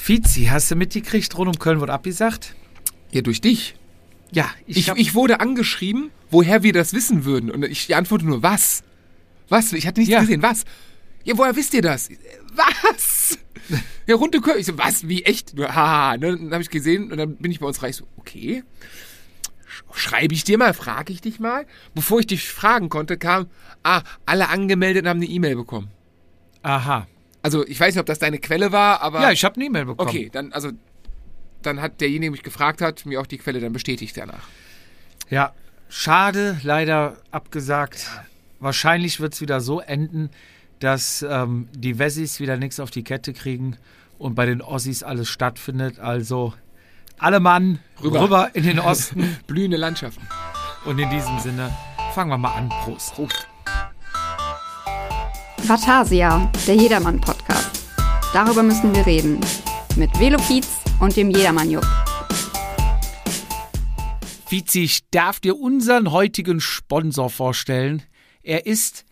Fizi, hast du mitgekriegt, rund um Köln wurde abgesagt? Ja, durch dich. Ja, Ich, hab- ich wurde angeschrieben, woher wir das wissen würden. Und ich antworte nur, was? Was? Ich hatte nichts Ja. gesehen. Was? Ja, woher wisst ihr das? Was? Ja, runde Köln. Ich so, was? Wie echt? Haha. Ne? Dann habe ich gesehen und dann bin ich bei uns reich. So, okay. Sch- Schreibe ich dir mal, frage ich dich mal. Bevor ich dich fragen konnte, kam, ah, alle angemeldet haben eine E-Mail bekommen. Aha. Also, ich weiß nicht, ob das deine Quelle war, aber. Ja, ich habe eine E-Mail bekommen. Okay, dann, also, dann hat derjenige, der mich gefragt hat, mir auch die Quelle dann bestätigt danach. Ja, schade, leider abgesagt. Wahrscheinlich wird es wieder so enden, dass ähm, die Wessis wieder nichts auf die Kette kriegen und bei den Ossis alles stattfindet. Also alle Mann Rüber. rüber, in den Osten. Blühende Landschaften. und in diesem Sinne fangen wir mal an. Prost. Prost. Vatasia, der Jedermann-Podcast. Darüber müssen wir reden. Mit Velopiz und dem Jedermann-Jupp. Vizi, ich darf dir unseren heutigen Sponsor vorstellen. Er ist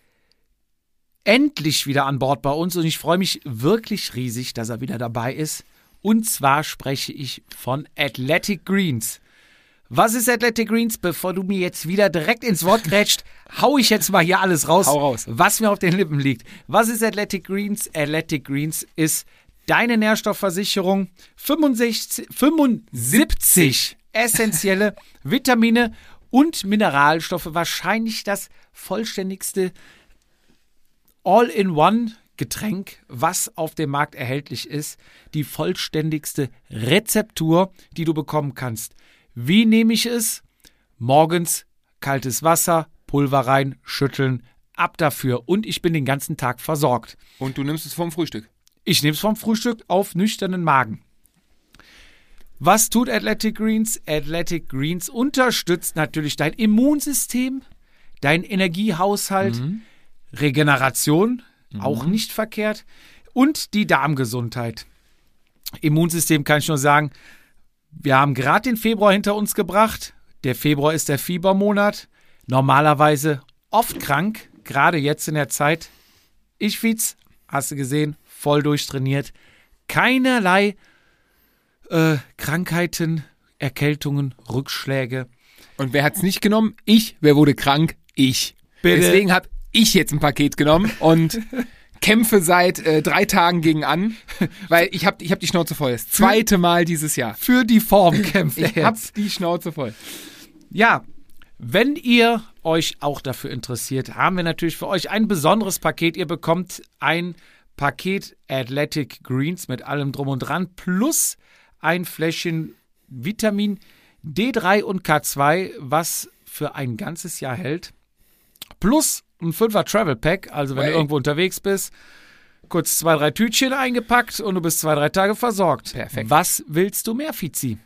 endlich wieder an Bord bei uns und ich freue mich wirklich riesig, dass er wieder dabei ist. Und zwar spreche ich von Athletic Greens. Was ist Athletic Greens? Bevor du mir jetzt wieder direkt ins Wort grätscht, hau ich jetzt mal hier alles raus, raus. was mir auf den Lippen liegt. Was ist Athletic Greens? Athletic Greens ist deine Nährstoffversicherung. 65, 75 essentielle Vitamine und Mineralstoffe. Wahrscheinlich das vollständigste All-in-One-Getränk, was auf dem Markt erhältlich ist. Die vollständigste Rezeptur, die du bekommen kannst. Wie nehme ich es? Morgens kaltes Wasser, Pulver rein, schütteln, ab dafür. Und ich bin den ganzen Tag versorgt. Und du nimmst es vom Frühstück. Ich nehme es vom Frühstück auf nüchternen Magen. Was tut Athletic Greens? Athletic Greens unterstützt natürlich dein Immunsystem, dein Energiehaushalt, Regeneration, auch nicht verkehrt, und die Darmgesundheit. Immunsystem kann ich nur sagen, wir haben gerade den Februar hinter uns gebracht. Der Februar ist der Fiebermonat. Normalerweise oft krank, gerade jetzt in der Zeit. Ich, Fietz, hast du gesehen, voll durchtrainiert. Keinerlei äh, Krankheiten, Erkältungen, Rückschläge. Und wer hat's nicht genommen? Ich. Wer wurde krank? Ich. Bitte. Deswegen habe ich jetzt ein Paket genommen und kämpfe seit äh, drei Tagen gegen an, weil ich habe ich hab die Schnauze voll. Das zweite Mal dieses Jahr. Für die Form kämpft Ich er hab jetzt. die Schnauze voll. Ja, wenn ihr euch auch dafür interessiert, haben wir natürlich für euch ein besonderes Paket. Ihr bekommt ein Paket Athletic Greens mit allem drum und dran plus ein Fläschchen Vitamin D3 und K2, was für ein ganzes Jahr hält. Plus ein 5er Travel Pack, also wenn Hey. du irgendwo unterwegs bist, kurz zwei, drei Tütchen eingepackt und du bist zwei, drei Tage versorgt. Perfekt. Was willst du mehr, Fizi?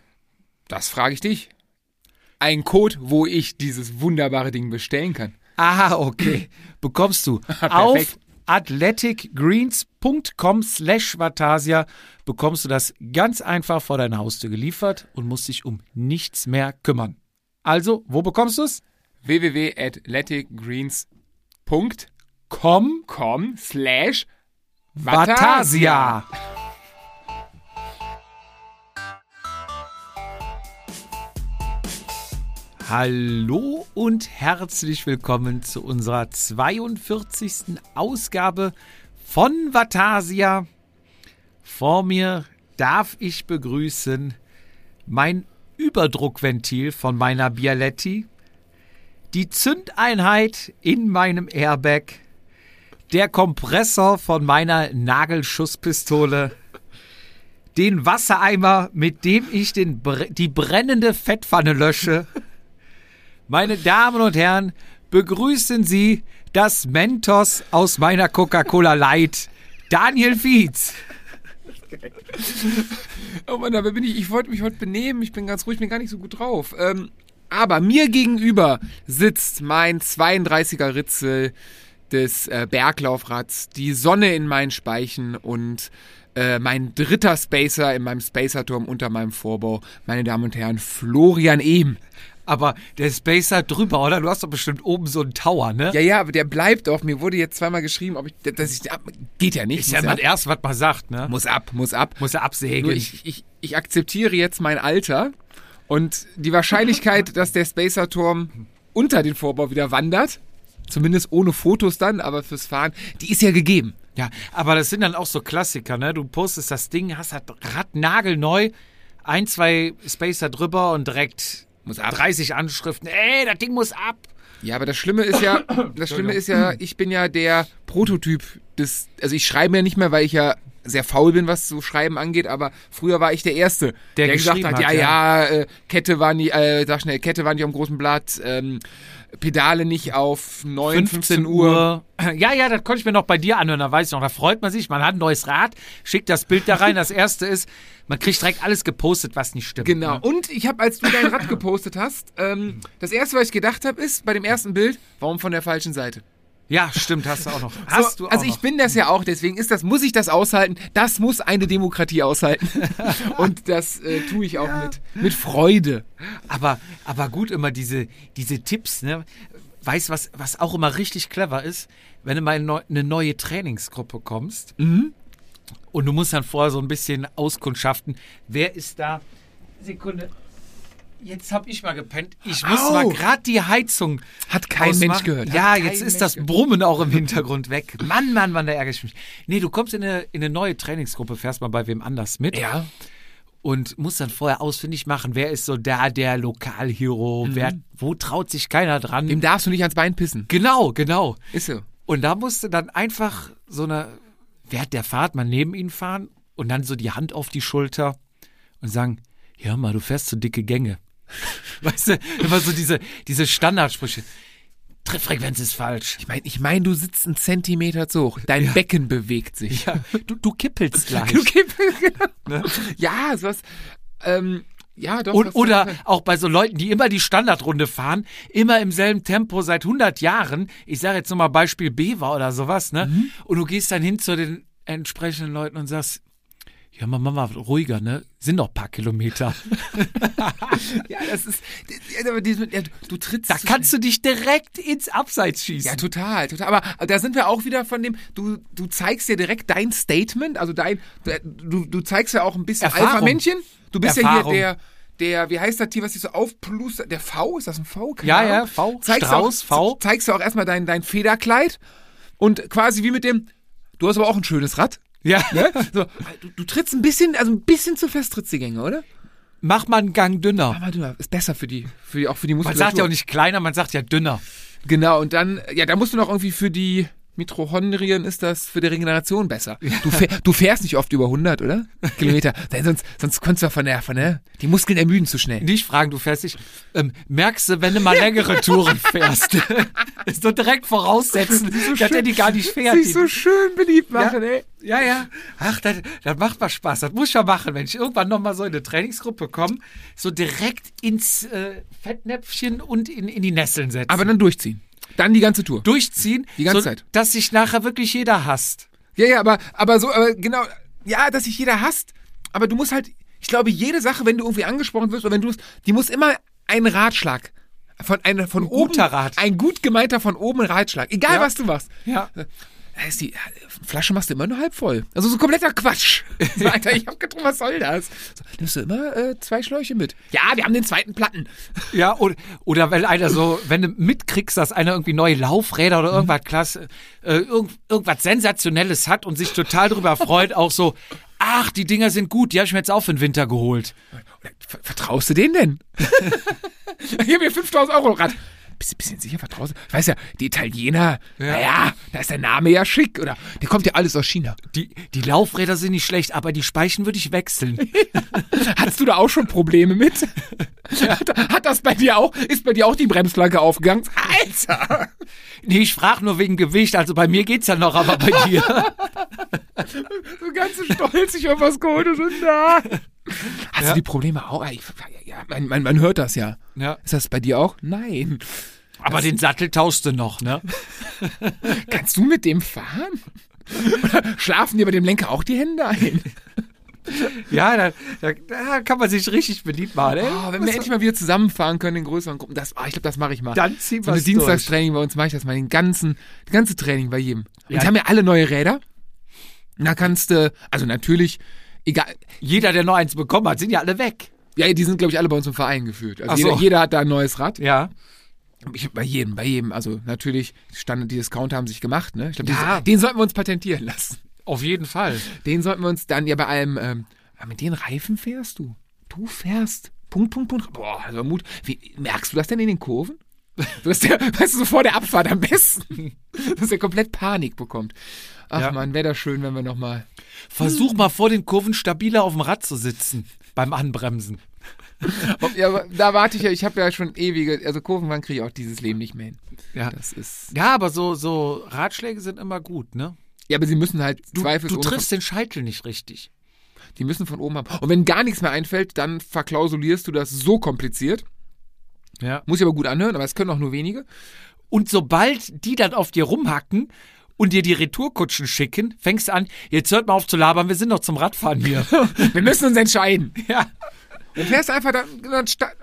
Das frage ich dich. Ein Code, wo ich dieses wunderbare Ding bestellen kann. Ah, okay. Bekommst du auf athleticgreens.com slash Vatasia bekommst du das ganz einfach vor deiner Haustür geliefert und musst dich um nichts mehr kümmern. Also, wo bekommst du es? www.athleticgreens.com Komm, slash Vatasia. Hallo und herzlich willkommen zu unserer 42. Ausgabe von Vatasia. Vor mir darf ich begrüßen mein Überdruckventil von meiner Bialetti, die Zündeinheit in meinem Airbag, der Kompressor von meiner Nagelschusspistole, den Wassereimer, mit dem ich den, die brennende Fettpfanne lösche. Meine Damen und Herren, begrüßen Sie das Mentos aus meiner Coca-Cola Light, Daniel Fietz. Oh Mann, aber bin ich, ich wollte mich heute benehmen, ich bin ganz ruhig, bin gar nicht so gut drauf. Ähm, aber mir gegenüber sitzt mein 32er Ritzel des äh, Berglaufrads, die Sonne in meinen Speichen und äh, mein dritter Spacer in meinem Spacerturm unter meinem Vorbau. Meine Damen und Herren, Florian Ehm. Aber der Spacer drüber, oder? Du hast doch bestimmt oben so einen Tower, ne? Ja, ja, aber der bleibt doch. Mir wurde jetzt zweimal geschrieben, ob ich, dass ich, ab, geht ja nicht. Ist ja mal Erste, was man sagt, ne? Muss ab, muss ab. Muss er absägen. Nur ich, ich, ich akzeptiere jetzt mein Alter und die Wahrscheinlichkeit, dass der Spacer-Turm unter den Vorbau wieder wandert, zumindest ohne Fotos dann, aber fürs Fahren, die ist ja gegeben. Ja, aber das sind dann auch so Klassiker, ne? Du postest das Ding, hast das Rad nagelneu, ein, zwei Spacer drüber und direkt Muss ab. 30 Anschriften. Ey, das Ding muss ab. Ja, aber das Schlimme ist ja, das Schlimme ist ja, ich bin ja der Prototyp des, also ich schreibe ja nicht mehr, weil ich ja sehr faul bin, was so Schreiben angeht, aber früher war ich der Erste, Der der, gesagt geschrieben hat, hat, ja, ja. äh, Kette war nie, äh, sag schnell, Kette war nicht am großen Blatt, ähm, Pedale nicht auf 9, 15 Uhr. Ja, ja, das konnte ich mir noch bei dir anhören, da weiß ich noch. Da freut man sich, man hat ein neues Rad, schickt das Bild da rein. Das erste ist, man kriegt direkt alles gepostet, was nicht stimmt. Genau. Ne? Und ich habe, als du dein Rad gepostet hast, ähm, das erste, was ich gedacht habe, ist bei dem ersten Bild, warum von der falschen Seite? Ja, stimmt, hast du auch noch. Hast so, du auch also ich noch. bin das ja auch, deswegen ist das, muss ich das aushalten. Das muss eine Demokratie aushalten. Und das äh, tue ich auch mit, mit Freude. Aber, aber gut, immer diese, diese Tipps, ne? Weißt was, was auch immer richtig clever ist, wenn du mal in eine neue Trainingsgruppe kommst Mhm. und du musst dann vorher so ein bisschen auskundschaften, wer ist da? Sekunde. Jetzt hab ich mal gepennt. Ich muss Au. mal gerade die Heizung. Hat kein ausmachen. Mensch gehört. Ja, jetzt ist Mensch das gehört. Brummen auch im Hintergrund weg. Mann, Mann, Mann, da ärgere ich mich. Nee, du kommst in eine, in eine neue Trainingsgruppe, fährst mal bei wem anders mit Ja. und muss dann vorher ausfindig machen, wer ist so da der Lokalhero, wer, wo traut sich keiner dran. Dem darfst du nicht ans Bein pissen. genau, genau. Ist so. Und da musste dann einfach so eine, während der Fahrt mal neben ihn fahren und dann so die Hand auf die Schulter und sagen, ja mal, du fährst so dicke Gänge. Weißt du, immer so diese, diese Standardsprüche. Trefffrequenz ist falsch. Ich meine, ich mein, du sitzt einen Zentimeter zu hoch. Dein Becken bewegt sich. Ja, du, du kippelst gleich. Du kipp- genau. Ja, sowas. Ähm, ja, doch. Und, oder auch bei so Leuten, die immer die Standardrunde fahren, immer im selben Tempo seit 100 Jahren. Ich sage jetzt nochmal Beispiel Bever oder sowas, ne? Mhm. Und du gehst dann hin zu den entsprechenden Leuten und sagst, ja, mal ruhiger, ne? Sind noch ein paar Kilometer. Ja, das ist. du- trittst. Da kannst du dich direkt ins Abseits schießen. Ja, total, total. Aber da sind wir auch wieder von dem, du, du zeigst ja direkt dein Statement, also dein, du, du zeigst ja auch ein bisschen. Alpha-Männchen. Du bist Erfahrung. ja hier der, der, wie heißt das Tier, was sich so aufplustert? Der V? Ist das ein V? Keine Ja, Ahnung. ja, V. Zeigst Strauß, auch, V. Zeigst du auch erstmal dein, dein Federkleid und quasi wie mit dem, du hast aber auch ein schönes Rad. Ja. Ne? So, du, du trittst ein bisschen, also ein bisschen zu fest trittst die Gänge, oder? Mach mal einen Gang dünner. Aber du, ist besser für die, für die, auch für die Man Muskulatur. sagt ja auch nicht kleiner, man sagt ja dünner. Genau, und dann, ja, da musst du noch irgendwie für die Mitochondrien ist das für die Regeneration besser. Du, fähr, du fährst nicht oft über 100, oder? Kilometer. Denn sonst, sonst könntest du der, von der, die Muskeln ermüden zu schnell. Nicht fragen, du fährst nicht. Ähm, merkst du, wenn du mal längere Touren fährst? ist so direkt voraussetzen, dass er die gar nicht fährt. Sich so schön beliebt machen, ey. Ja, ja. Ach, das, das macht mal Spaß. Das muss ich ja machen, wenn ich irgendwann nochmal so in eine Trainingsgruppe komme. So direkt ins äh, Fettnäpfchen und in, in die Nesseln setzen. Aber dann durchziehen. Dann die ganze Tour. durchziehen, Die ganze so, Zeit. dass sich nachher wirklich jeder hasst. Ja, ja, aber, aber so, aber genau, ja, dass sich jeder hasst, aber du musst halt, ich glaube, jede Sache, wenn du irgendwie angesprochen wirst oder wenn du es, die muss immer einen Ratschlag von einer von oben, guter Rat. ein gut gemeinter von oben Ratschlag, egal Ja. was du machst. Ja. Ist die Flasche machst du immer nur halb voll. Also so kompletter Quatsch. So, Alter, ich hab getrunken, was soll das? So, nimmst du immer äh, zwei Schläuche mit. Ja, wir haben den zweiten Platten. Ja, oder, oder wenn einer so, wenn du mitkriegst, dass einer irgendwie neue Laufräder oder irgendwas klasse, äh, irgend, irgendwas Sensationelles hat und sich total drüber freut, auch so, ach, die Dinger sind gut, die habe ich mir jetzt auch für den Winter geholt. Ver- Vertraust du denen denn? Hier mir 5000 Euro Rad. Bist du bisschen sicher vertraust du? Ich weiß ja, die Italiener, naja, da ist der Name ja schick. Oder der kommt ja alles aus China. Die, die Laufräder sind nicht schlecht, aber die Speichen würde ich wechseln. Hattest du da auch schon Probleme mit? Hat, hat das bei dir auch? Ist bei dir auch die Bremsplanke aufgegangen? Alter! Nee, ich frage nur wegen Gewicht, also bei mir geht's ja noch, aber bei dir. So ganz stolz, ich hab was geholt und da. Hast Ja. du die Probleme auch? Ich, ja, man, man, man hört das ja. Ja. Ist das bei dir auch? Nein. Aber den Sattel tauschst du noch, ne? Kannst du mit dem fahren? Oder schlafen dir bei dem Lenker auch die Hände ein? Ja, da, da, da kann man sich richtig beliebt machen. Ey. Oh, wenn wir endlich mal wieder zusammenfahren können in größeren Gruppen, das, oh, ich glaube, das mache ich mal. Dann ziehen so eine wir's Dienstagstraining bei uns mache ich das mal, den ganzen, das ganze Training bei jedem. Und Ja. die haben ja alle neue Räder. Da kannst du, also natürlich, egal, Jeder, der noch eins bekommen hat, sind ja alle weg. Ja, die sind, glaube ich, alle bei uns im Verein gefühlt. Also Ach jeder, so. jeder hat da ein neues Rad. Ja. Ich, bei jedem, bei jedem. Also natürlich, Standard, die Discounter haben sich gemacht, ne? Ich glaube, Ja. den sollten wir uns patentieren lassen. Auf jeden Fall. Den sollten wir uns dann ja bei allem, ähm, ah, mit den Reifen fährst du. Du fährst. Punkt, Punkt, Punkt. Boah, also Mut. Wie, merkst du das denn in den Kurven? Du hast ja, weißt du, so vor der Abfahrt am besten. Dass er komplett Panik bekommt. Ach Ja. man, wäre das schön, wenn wir nochmal. Versuch mal vor den Kurven stabiler auf dem Rad zu sitzen. Beim Anbremsen. Ja, aber da warte ich ja, ich habe ja schon ewige, also Kurvenwand kriege ich auch dieses Leben nicht mehr hin. Ja. Das ist. Ja, aber so, so Ratschläge sind immer gut, ne? Ja, aber sie müssen halt Du, du triffst den Scheitel nicht richtig. Die müssen von oben haben. Und wenn gar nichts mehr einfällt, dann verklausulierst du das so kompliziert. Ja. Muss ich aber gut anhören, aber es können auch nur wenige. Und sobald die dann auf dir rumhacken und dir die Retourkutschen schicken, fängst du an, jetzt hört mal auf zu labern, wir sind noch zum Radfahren hier. Wir müssen uns entscheiden. ja. Dann fährst einfach, dann,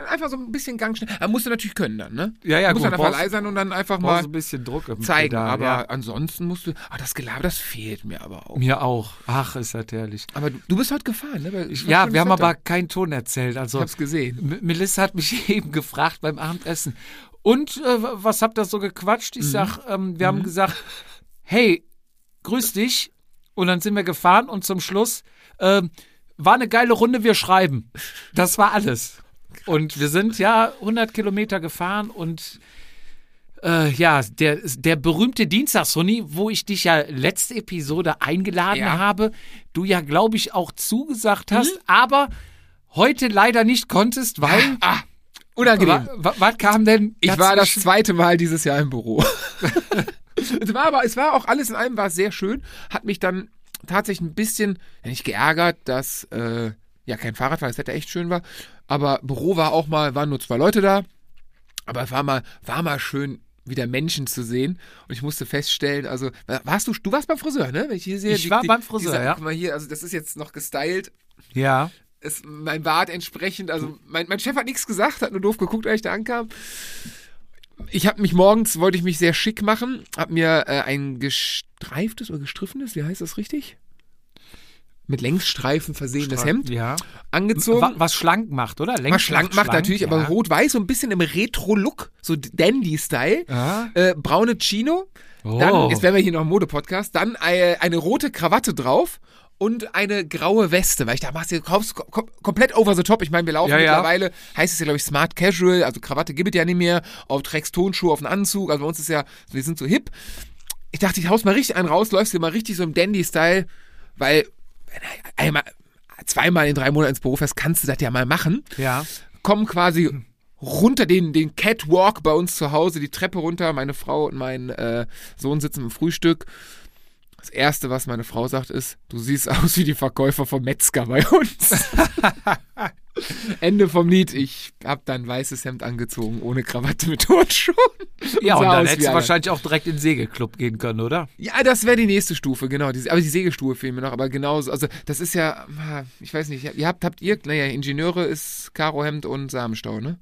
einfach so ein bisschen Gang schnell. Aber musst du natürlich können dann, ne? Ja, ja, du musst gut, dann einfach brauchst- leise sein und dann einfach Mal ein bisschen Druck im zeigen. Pedal, aber ja. ansonsten musst du. Ah, das Gelaber, das fehlt mir aber auch. Mir auch. Ach, ist das herrlich. Aber du, du bist heute gefahren, ne? Ja, wir haben aber keinen Ton erzählt. Also Ich hab's gesehen. M- Melissa hat mich eben gefragt beim Abendessen. Und äh, was habt ihr so gequatscht? Mhm. Ich sag, ähm, wir haben gesagt, hey, grüß dich. Und dann sind wir gefahren und zum Schluss ähm, war eine geile Runde, wir schreiben. Das war alles. Und wir sind ja 100 Kilometer gefahren und äh, ja, der, der berühmte Dienstagshunni, wo ich dich ja letzte Episode eingeladen Ja. habe, du ja, glaube ich, auch zugesagt hast, aber heute leider nicht konntest, weil. Ah, unangenehm. Wa- wa- Was kam denn? Ich war das zweite Mal dieses Jahr im Büro. es war aber, es war auch alles in allem war es sehr schön. Hat mich dann tatsächlich ein bisschen, ja, nicht geärgert, dass äh, ja kein Fahrrad war, das Wetter echt schön war. Aber Büro war auch mal, waren nur zwei Leute da. Aber es war mal, war mal schön, wieder Menschen zu sehen. Und ich musste feststellen, also, warst du, du warst beim Friseur, ne? Wenn ich hier sehe, Ich war beim Friseur, ja. Guck mal hier, also das ist jetzt noch gestylt Ja. ist mein Bart entsprechend, also mein, mein Chef hat nichts gesagt, hat nur doof geguckt, als ich da ankam. Ich habe mich morgens, wollte ich mich sehr schick machen, habe mir äh, ein gestreiftes oder gestriffenes, wie heißt das richtig? Mit Längsstreifen versehenes Hemd Ja. angezogen. Wa- Was schlank macht, oder? Längs was schlank macht natürlich, aber ja. rot-weiß, so ein bisschen im Retro-Look, so Dandy-Style. Ja. Äh, braune Chino. Oh. Dann, jetzt wären wir hier noch im Mode-Podcast, dann äh, eine rote Krawatte drauf und eine graue Weste, weil ich da machst du kaufst kom kom komplett over the top. Ich meine, wir laufen Ja, ja. mittlerweile, heißt es ja, glaube ich, Smart Casual, also Krawatte gibt es ja nicht mehr, auf trägst Tonschuhe auf einen Anzug, also bei uns ist ja, wir sind so hip. Ich dachte, ich haus mal richtig einen raus, läufst dir mal richtig so im Dandy-Style, weil einmal, zweimal in drei Monaten ins Büro fährst, kannst du das ja mal machen Ja. kommen quasi runter den, den Catwalk bei uns zu Hause, die Treppe runter. Meine Frau und mein äh, Sohn sitzen im Frühstück. Das Erste, was meine Frau sagt, ist, du siehst aus wie die Verkäufer vom Metzger bei uns. Ende vom Lied. Ich habe dann weißes Hemd angezogen, ohne Krawatte mit Turnschuhen. Ja, und dann hättest du wahrscheinlich auch direkt in den Segelclub gehen können, oder? Ja, das wäre die nächste Stufe, genau. Die, aber die Sägestufe fehlen mir noch, aber genauso. Also, das ist ja, ich weiß nicht, ihr habt, habt ihr, naja, Ingenieure ist Karohemd und Samenstau, ne?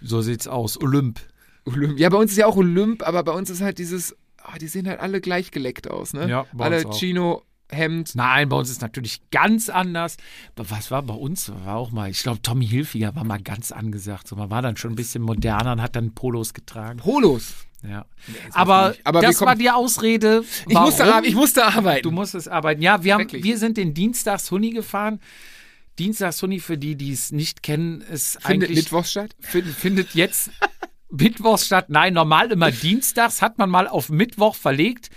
So sieht's aus. Olymp. Olymp. Ja, bei uns ist ja auch Olymp, aber bei uns ist halt dieses, ah, die sehen halt alle gleich geleckt aus, ne? Ja, bei alle. Chino, Hemd. Nein, bei uns ist natürlich ganz anders. Aber was war bei uns? War auch mal, ich glaube, Tommy Hilfiger war mal ganz angesagt. So, man war dann schon ein bisschen moderner und hat dann Polos getragen. Polos. Ja. das Aber. Aber das war die Ausrede. Ich musste, ich musste arbeiten. Du musstest arbeiten. Ja, wir, haben, wir sind den Dienstags-Huni gefahren. Dienstags-Huni, für die, die es nicht kennen, ist Findet eigentlich. Mittwochs statt? fin- findet jetzt Mittwochs statt. Nein, normal immer Dienstags. Hat man mal auf Mittwoch verlegt,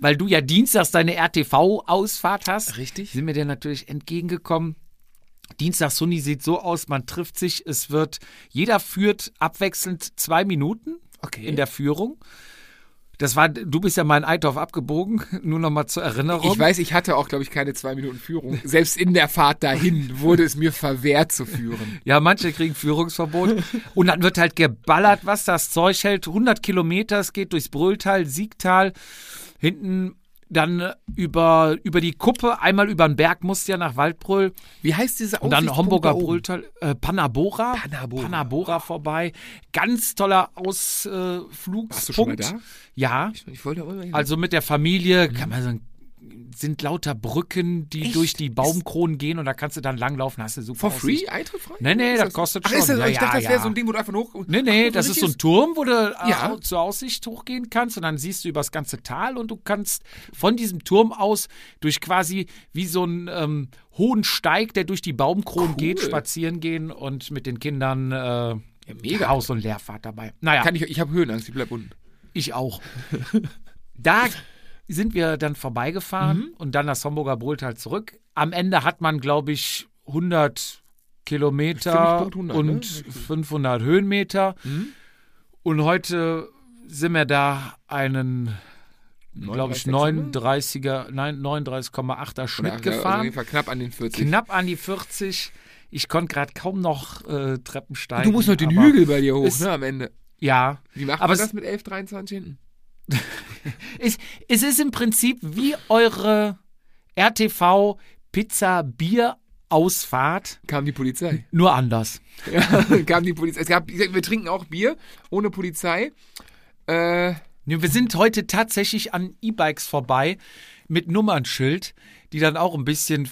weil du ja Dienstags deine RTV-Ausfahrt hast. Richtig. Sind mir dir natürlich entgegengekommen. Dienstags Huni sieht so aus, man trifft sich, es wird, jeder führt abwechselnd zwei Minuten Okay. in der Führung. Das war, du bist ja mal in Eitorf abgebogen, nur noch mal zur Erinnerung. Ich weiß, ich hatte auch, glaube ich, keine zwei Minuten Führung. Selbst in der Fahrt dahin wurde es mir verwehrt zu führen. Ja, manche kriegen Führungsverbot. Und dann wird halt geballert, was das Zeug hält. 100 Kilometer, es geht durchs Brülltal, Siegtal. Hinten Dann äh, über, über die Kuppe, einmal über den Berg musst du ja nach Waldbrüll. Wie heißt diese Und dann Homburger? Brülltal, äh, Panabora. Panabora. Panabora vorbei. Ganz toller Warst du schon mal Ausflugspunkt. da? Ja, Ich, ich wollte auch immer hin. also mit der Familie kann man so sind lauter Brücken, die Echt? durch die Baumkronen gehen und da kannst du dann langlaufen, hast du super For free? Aussicht. Eintritt frei? Nee, nee, Ist das kostet Ach, schon. Ist das, Ja, ich dachte, ja, das wäre ja. so ein Ding, wo du einfach hoch... Nee, nee, Ach, das ist so ein Turm, wo du äh, Ja. zur Aussicht hochgehen kannst und dann siehst du übers ganze Tal und du kannst von diesem Turm aus durch quasi wie so einen ähm, hohen Steig, der durch die Baumkronen Cool. geht, spazieren gehen und mit den Kindern äh, mega. Haus- und Leerfahrt dabei. Naja, Kann ich, ich habe Höhenangst, ich bleib unten. ich auch. da sind wir dann vorbeigefahren Mhm. und dann das Homburger Brülltal zurück. Am Ende hat man, glaube ich, 100 Kilometer Ziemlich Punkt 100, und ne? 500 Höhenmeter. Mhm. Und heute sind wir da einen, glaube ich, 39, 39er, nein, 39,8er Schnitt Oder, Also auf gefahren. jeden Fall knapp an den 40. Knapp an die 40. Ich konnte gerade kaum noch äh, Treppen steigen. du musst noch den Hügel bei dir hoch, ne, am Ende. Ja. Wie macht Aber man das mit 11, 23 hinten? Es, es ist im Prinzip wie eure RTV Pizza Bier Ausfahrt, Kam die Polizei. nur anders. Ja, kam die Polizei. Es gab, wir trinken auch Bier ohne Polizei. Äh, Wir sind heute tatsächlich an E-Bikes vorbei mit Nummernschild, die dann auch ein bisschen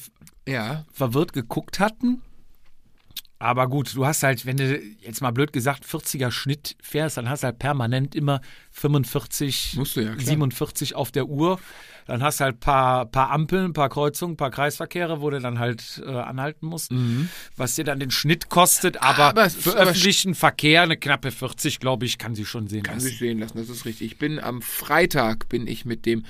ja. verwirrt geguckt hatten. Aber gut, du hast halt, wenn du jetzt mal blöd gesagt 40er Schnitt fährst, dann hast du halt permanent immer 45, Musst du ja, klar. 47 auf der Uhr. Dann hast du halt paar, paar Ampeln, paar Kreuzungen, paar Kreisverkehre, wo du dann halt äh, anhalten musst, was dir dann den Schnitt kostet. Aber, Mhm. Aber für aber- öffentlichen Verkehr eine knappe 40, glaube ich, kann sie schon sehen Kann lassen. sich sehen lassen, das ist richtig. Ich bin am Freitag, bin ich mit dem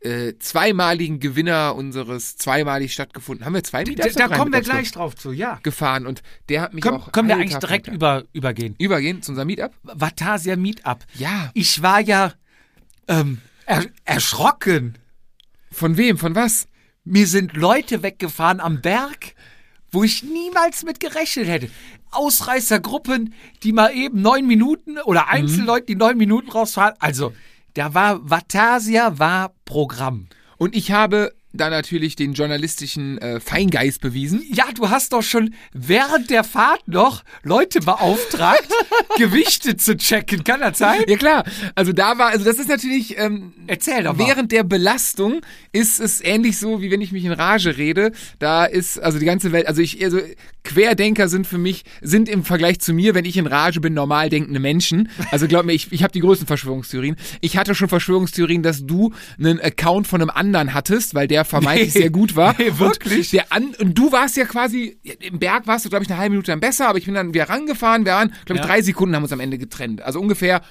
äh, zweimaligen Gewinner unseres zweimalig stattgefunden. Haben wir zwei Da, Meetups? da drei kommen wir gleich drauf zu, ja. gefahren und der hat mich Können, auch können wir eigentlich Tag direkt über, übergehen? übergehen zu unserem Meetup? Vatasia Meetup. Ja. Ich war ja ähm, er, erschrocken. Von wem? Von was? Mir sind Leute weggefahren am Berg, wo ich niemals mit gerechnet hätte. Ausreißergruppen, die mal eben neun Minuten oder Einzelleute, die neun Minuten rausfahren. Also, da war Vatasia war Programm. Und ich habe da natürlich den journalistischen äh, Feingeist bewiesen. Ja, du hast doch schon während der Fahrt noch Leute beauftragt, Gewichte zu checken. Kann das sein? Ja klar, also da war, also das ist natürlich, ähm, Erzähl doch mal. während der Belastung ist es ähnlich so, wie wenn ich mich in Rage rede. Da ist, also die ganze Welt, also ich, also Querdenker sind für mich, sind im Vergleich zu mir, wenn ich in Rage bin, normal denkende Menschen. Also glaub mir, ich, ich habe die größten Verschwörungstheorien. Ich hatte schon Verschwörungstheorien, dass du einen Account von einem anderen hattest, weil der vermeintlich Nee. sehr gut war. Nee, wirklich? Und, der an, und du warst ja quasi, im Berg warst du, glaube ich, eine halbe Minute dann besser, aber ich bin dann wieder rangefahren. Wir waren, glaube ich, Ja. drei Sekunden haben uns am Ende getrennt. Also ungefähr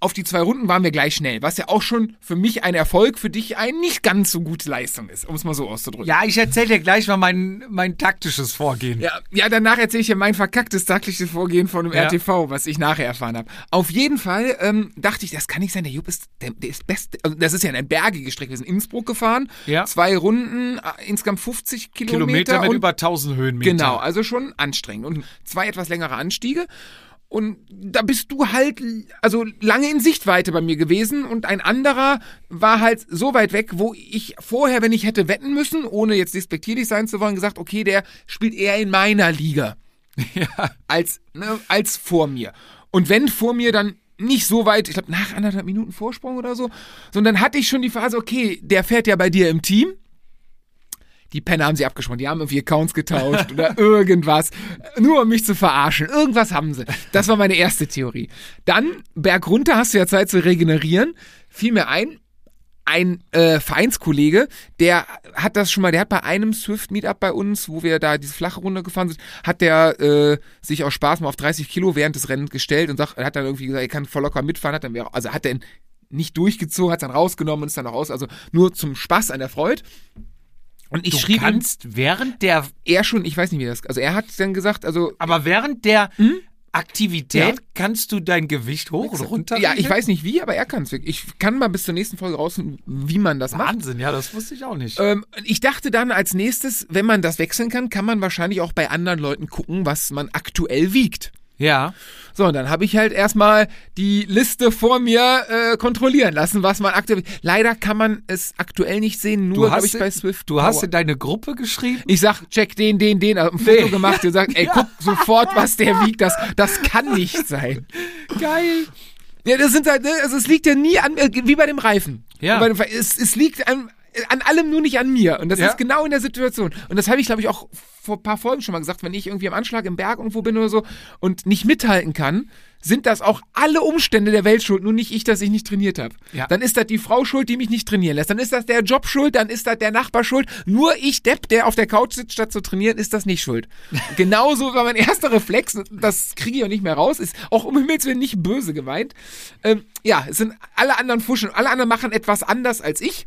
auf die zwei Runden waren wir gleich schnell, was ja auch schon für mich ein Erfolg, für dich ein nicht ganz so gute Leistung ist, um es mal so auszudrücken. Ja, ich erzähl dir gleich mal mein, mein taktisches Vorgehen. Ja, ja, danach erzähle ich dir mein verkacktes taktisches Vorgehen von dem Ja. RTV, was ich nachher erfahren habe. Auf jeden Fall ähm, dachte ich, das kann nicht sein, der Jupp ist der, der ist best. Also das ist ja eine bergige Strecke. Wir sind in Innsbruck gefahren, Ja. zwei Runden, äh, insgesamt 50 Kilometer. Kilometer mit und über 1000 Höhenmeter. Genau, also schon anstrengend. Und zwei etwas längere Anstiege. Und da bist du halt, also lange in Sichtweite bei mir gewesen und ein anderer war halt so weit weg, wo ich vorher, wenn ich hätte wetten müssen, ohne jetzt despektierlich sein zu wollen, gesagt, okay, der spielt eher in meiner Liga Ja. als, ne, als vor mir. Und wenn vor mir dann nicht so weit, ich glaube nach anderthalb Minuten Vorsprung oder so, sondern hatte ich schon die Phase, okay, der fährt ja bei dir im Team. Die Penner haben sie abgesprochen, die haben irgendwie Accounts getauscht oder irgendwas, nur um mich zu verarschen. Irgendwas haben sie. Das war meine erste Theorie. Dann, Berg runter, hast du ja Zeit zu regenerieren. Fiel mir ein, ein äh, Vereinskollege, der hat das schon mal, der hat bei einem Swift-Meetup bei uns, wo wir da diese flache Runde gefahren sind, hat der äh, sich aus Spaß mal auf 30 Kilo während des Rennens gestellt und sagt, er hat dann irgendwie gesagt, er kann voll locker mitfahren, hat dann, also hat er nicht durchgezogen, hat dann rausgenommen und ist dann noch raus, also nur zum Spaß an der Freude. Und ich Du schrieb ihm, kannst während der, er schon, ich weiß nicht, wie das, also er hat dann gesagt, also aber während der Hm? Aktivität Ja. kannst du dein Gewicht hoch und runter. ja, ich weiß nicht wie, aber er kann es wirklich. Ich kann mal bis zur nächsten Folge rausfinden, wie man das macht. Wahnsinn, ja, das wusste ich auch nicht. Ähm, ich dachte dann als nächstes, wenn man das wechseln kann, kann man wahrscheinlich auch bei anderen Leuten gucken, was man aktuell wiegt. Ja. So, und dann habe ich halt erstmal die Liste vor mir äh, kontrollieren lassen, was man aktuell. Leider kann man es aktuell nicht sehen, nur glaube ich bei Swift. Du hast in deine Gruppe geschrieben? Ich sag, check den, den, den, hab ein Foto Nee. gemacht und sagt, ey, guck sofort, was der wiegt. Das, das kann nicht sein. Geil. Ja, das sind halt, ne, also es liegt ja nie an, wie bei dem Reifen. Ja. Dem, es, es liegt an, an allem nur nicht an mir. Und das Ja. ist genau in der Situation. Und das habe ich, glaube ich, auch vor ein paar Folgen schon mal gesagt, wenn ich irgendwie am Anschlag im Berg irgendwo bin oder so und nicht mithalten kann, sind das auch alle Umstände der Welt schuld, nur nicht ich, dass ich nicht trainiert habe. Ja. Dann ist das die Frau schuld, die mich nicht trainieren lässt. Dann ist das der Job schuld, dann ist das der Nachbar schuld. Nur ich, Depp, der auf der Couch sitzt, statt zu trainieren, ist das nicht schuld. Genauso war mein erster Reflex, das kriege ich auch nicht mehr raus, ist auch um Himmels Willen nicht böse gemeint. Ähm, ja, es sind alle anderen Fuschen, alle anderen machen etwas anders als ich.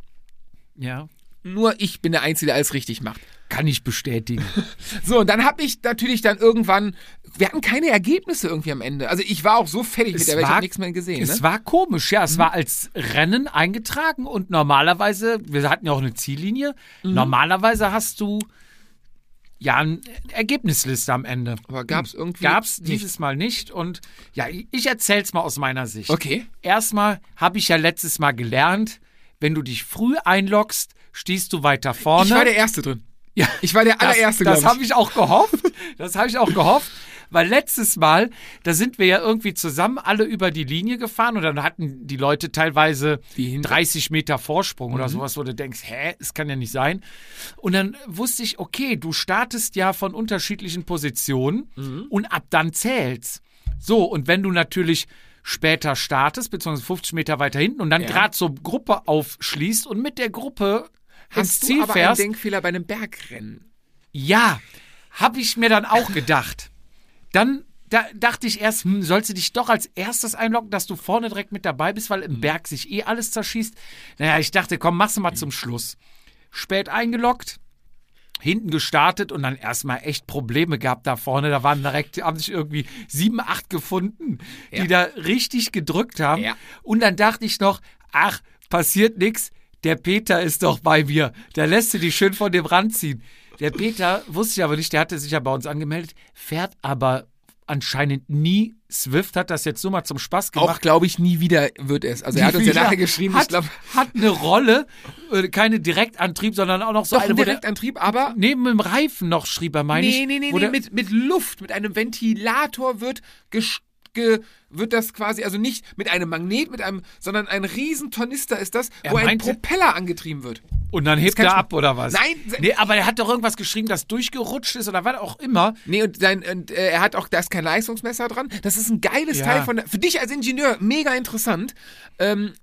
Ja. Nur ich bin der Einzige, der alles richtig macht. Kann ich bestätigen. So, und dann habe ich natürlich dann irgendwann, wir hatten keine Ergebnisse irgendwie am Ende. Also ich war auch so fertig mit der Welt, ich habe nichts mehr gesehen. Es Ne? war komisch, ja. Es war als Rennen eingetragen und normalerweise, wir hatten ja auch eine Ziellinie, Mhm. normalerweise hast du ja eine Ergebnisliste am Ende. Aber gab's irgendwie Gab's nicht. dieses Mal nicht und ja, ich erzähl's mal aus meiner Sicht. Okay. Erstmal habe ich ja letztes Mal gelernt, wenn du dich früh einloggst, stehst du weiter vorne. Ich war der Erste drin. Ja, Ich war der allererste, Das, das habe ich auch gehofft. Das habe ich auch gehofft. Weil letztes Mal, da sind wir ja irgendwie zusammen alle über die Linie gefahren und dann hatten die Leute teilweise Wie hinter- 30 Meter Vorsprung Mhm. oder sowas, wo du denkst, hä, es kann ja nicht sein. Und dann wusste ich, okay, du startest ja von unterschiedlichen Positionen Mhm. und ab dann zählt's. So, und wenn du natürlich später startest, beziehungsweise 50 Meter weiter hinten und dann Ja. gerade zur Gruppe aufschließt und mit der Gruppe Hast Ziel du aber fährst, einen Denkfehler bei einem Bergrennen? ja, habe ich mir dann auch gedacht. Dann da dachte ich erst, hm, sollst du dich doch als erstes einloggen, dass du vorne direkt mit dabei bist, weil im Berg sich eh alles zerschießt. Naja, ich dachte, komm, mach's mal zum Schluss. Spät eingeloggt, hinten gestartet und dann erstmal echt Probleme gehabt da vorne. Da waren direkt, haben sich irgendwie sieben, acht gefunden, die Ja. da richtig gedrückt haben. Ja. Und dann dachte ich noch, ach, passiert nix. Der Peter ist doch bei mir. Der lässt sie die schön von dem Rand ziehen. Der Peter, wusste ich aber nicht, der hatte sich ja bei uns angemeldet, fährt aber anscheinend nie Swift, hat das jetzt nur mal zum Spaß gemacht. Auch glaube ich nie wieder wird es. Also er hat uns ja nachher geschrieben, hat, ich glaube, hat eine Rolle, äh, keine Direktantrieb, sondern auch noch so doch eine, ein wo der, Direktantrieb, aber neben dem Reifen noch schrieb er, meine ich. nee, nee, nee, nee mit, mit Luft, mit einem Ventilator wird ges ge wird das quasi, also nicht mit einem Magnet, mit einem, sondern ein riesen Tornister ist das, Er wo ein Propeller angetrieben wird. Und dann hebt er ab, oder was? Nein, Nee, aber er hat doch irgendwas geschrieben, das durchgerutscht ist oder was auch immer. Nee, und, sein, und äh, er hat auch, da ist kein Leistungsmesser dran. Das ist ein geiles Ja. Teil von für dich als Ingenieur, mega interessant. Ähm,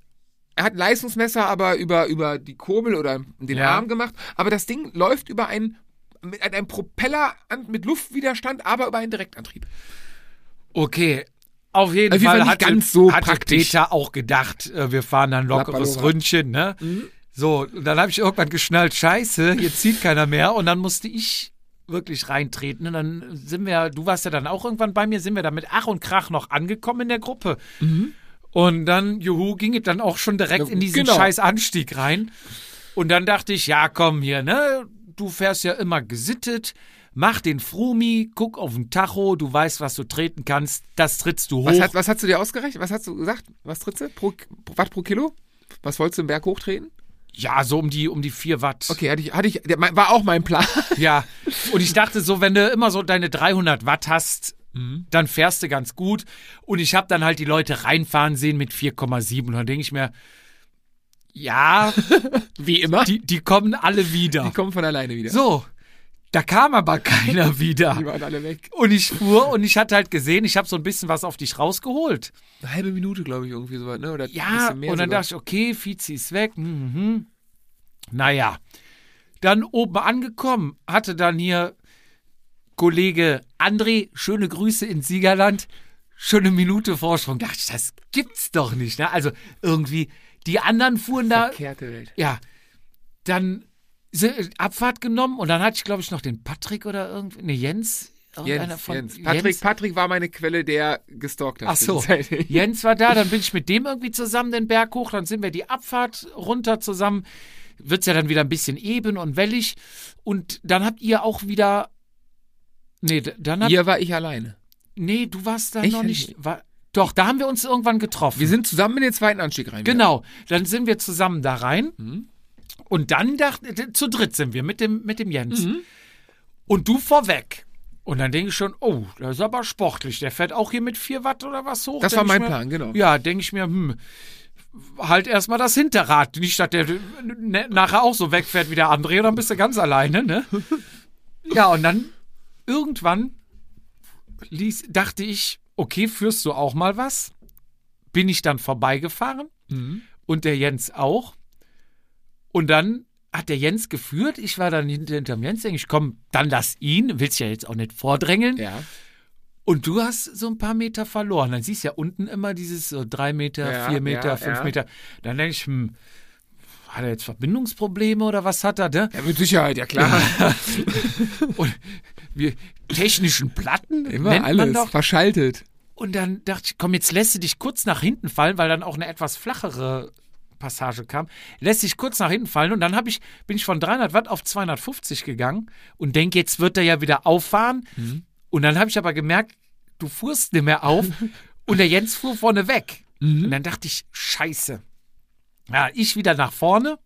er hat ein Leistungsmesser aber über, über die Kurbel oder den Ja. Arm gemacht, aber das Ding läuft über ein, mit einem Propeller an, mit Luftwiderstand, aber über einen Direktantrieb. Okay. Auf jeden jeden Fall, hatte, ganz so hatte praktisch. Peter auch gedacht, äh, wir fahren dann lockeres. Ründchen, ne? Mhm. So, dann habe ich irgendwann geschnallt, scheiße, hier zieht keiner mehr. Und dann musste ich wirklich reintreten. Und dann sind wir, du warst ja dann auch irgendwann bei mir, sind wir da mit Ach und Krach noch angekommen in der Gruppe. Und dann, juhu, ging es dann auch schon direkt Ja, in diesen genau. scheiß Anstieg rein. Und dann dachte ich, ja, komm hier, ne? Du fährst ja immer gesittet. Mach den Frumi, guck auf den Tacho, du weißt, was du treten kannst, das trittst du hoch. Was, hat, was hast du dir ausgerechnet? Was hast du gesagt? Was trittst du? Pro, Watt pro Kilo? Was wolltest du im Berg hochtreten? ja, so um die, um die 4 Watt. Okay, hatte ich, hatte ich, war auch mein Plan. Ja, und ich dachte so, wenn du immer so deine 300 Watt hast, dann fährst du ganz gut. Und ich habe dann halt die Leute reinfahren sehen mit 4,7. Und dann denke ich mir, ja, Wie immer. Die, die, die kommen alle wieder. kommen von alleine wieder. So, da kam aber keiner wieder. Die waren alle weg. Und ich fuhr und ich hatte halt gesehen, ich habe so ein bisschen was auf dich rausgeholt. Eine halbe Minute, glaube ich, irgendwie so weit, ne? Oder Ja, und dann sogar. dachte ich, okay, Fizi ist weg. Mhm. Naja, dann oben angekommen, hatte dann hier Kollege André, schöne Grüße ins Siegerland, schon eine Minute Vorsprung. Dachte ich, das gibt's doch nicht. Ne? Also irgendwie, die anderen fuhren da, Verkehrte Welt. ja, dann Abfahrt genommen und dann hatte ich, glaube ich, noch den Patrick oder irgendwie, ne, Jens. Jens, von- Jens. Patrick, Jens? Patrick war meine Quelle, der gestalkt hat. Ach so. Jens war da, dann bin ich mit dem irgendwie zusammen den Berg hoch, dann sind wir die Abfahrt runter zusammen. Wird's ja dann wieder ein bisschen eben und wellig. Und dann habt ihr auch wieder. Nee, dann habt Hier war ich alleine. Nee, du warst da Echt? noch nicht. ich- War, doch, da haben wir uns irgendwann getroffen. Wir sind zusammen in den zweiten Anstieg rein. Genau, dann sind wir zusammen da rein. Mhm. Und dann dachte, zu dritt sind wir mit dem, mit dem Jens. Mhm. Und du vorweg. Und dann denke ich schon, oh, das ist aber sportlich. Der fährt auch hier mit 4 Watt oder was hoch. Das Denk war mein mir, Plan, genau. Ja, denke ich mir, hm, halt erstmal das Hinterrad. Nicht, dass der ne, nachher auch so wegfährt wie der André, dann bist du ganz alleine, ne? Ja, und dann irgendwann ließ, dachte ich, okay, führst du auch mal was? Bin ich dann vorbeigefahren Mhm. und der Jens auch. Und dann hat der Jens geführt. Ich war dann hinter, hinterm Jens, denke ich, komm, dann lass ihn. Willst ja jetzt auch nicht vordrängeln. Ja. Und du hast so ein paar Meter verloren. Dann siehst du ja unten immer dieses so drei Meter, Ja, vier Meter, ja, fünf ja. Meter. Dann denke ich, hm, hat er jetzt Verbindungsprobleme oder was hat er? Ne? Ja, mit Sicherheit, ja klar. Und wir technischen Platten Immer alles verschaltet. Und dann dachte ich, komm, jetzt lässt du dich kurz nach hinten fallen, weil dann auch eine etwas flachere Passage kam. Lässt sich kurz nach hinten fallen und dann ich, bin ich von 300 Watt auf 250 gegangen und denke, jetzt wird er ja wieder auffahren. Und dann habe ich aber gemerkt, du fuhrst nicht mehr auf und der Jens fuhr vorne weg. Und dann dachte ich, scheiße. Ja, ich wieder nach vorne,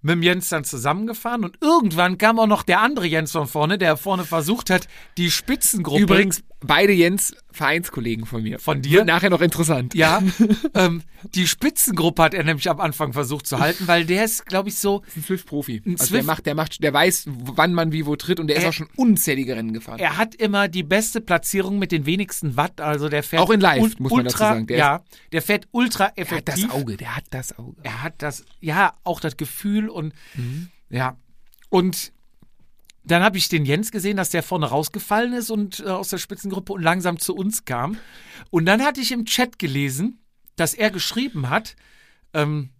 mit dem Jens dann zusammengefahren und irgendwann kam auch noch der andere Jens von vorne, der vorne versucht hat, die Spitzengruppe. Übrigens, beide Jens Vereinskollegen von mir. Von dir? Wird nachher noch interessant. Ja, ähm, die Spitzengruppe hat er nämlich am Anfang versucht zu halten, weil der ist, glaube ich, so, Ein Swift-Profi. Ein Also der macht, der macht, der weiß, wann man wie wo tritt und der ist Er- auch schon unzählige Rennen gefahren. er hat immer die beste Platzierung mit den wenigsten Watt, also der fährt Auch in Live, muss man dazu sagen. Der ja, der fährt ultra Der hat das effektiv. Auge, der hat das Auge. Er hat das, ja, auch das Gefühl und Mhm. ja. Und dann habe ich den Jens gesehen, dass der vorne rausgefallen ist und äh, aus der Spitzengruppe und langsam zu uns kam. Und dann hatte ich im Chat gelesen, dass er geschrieben hat, ähm,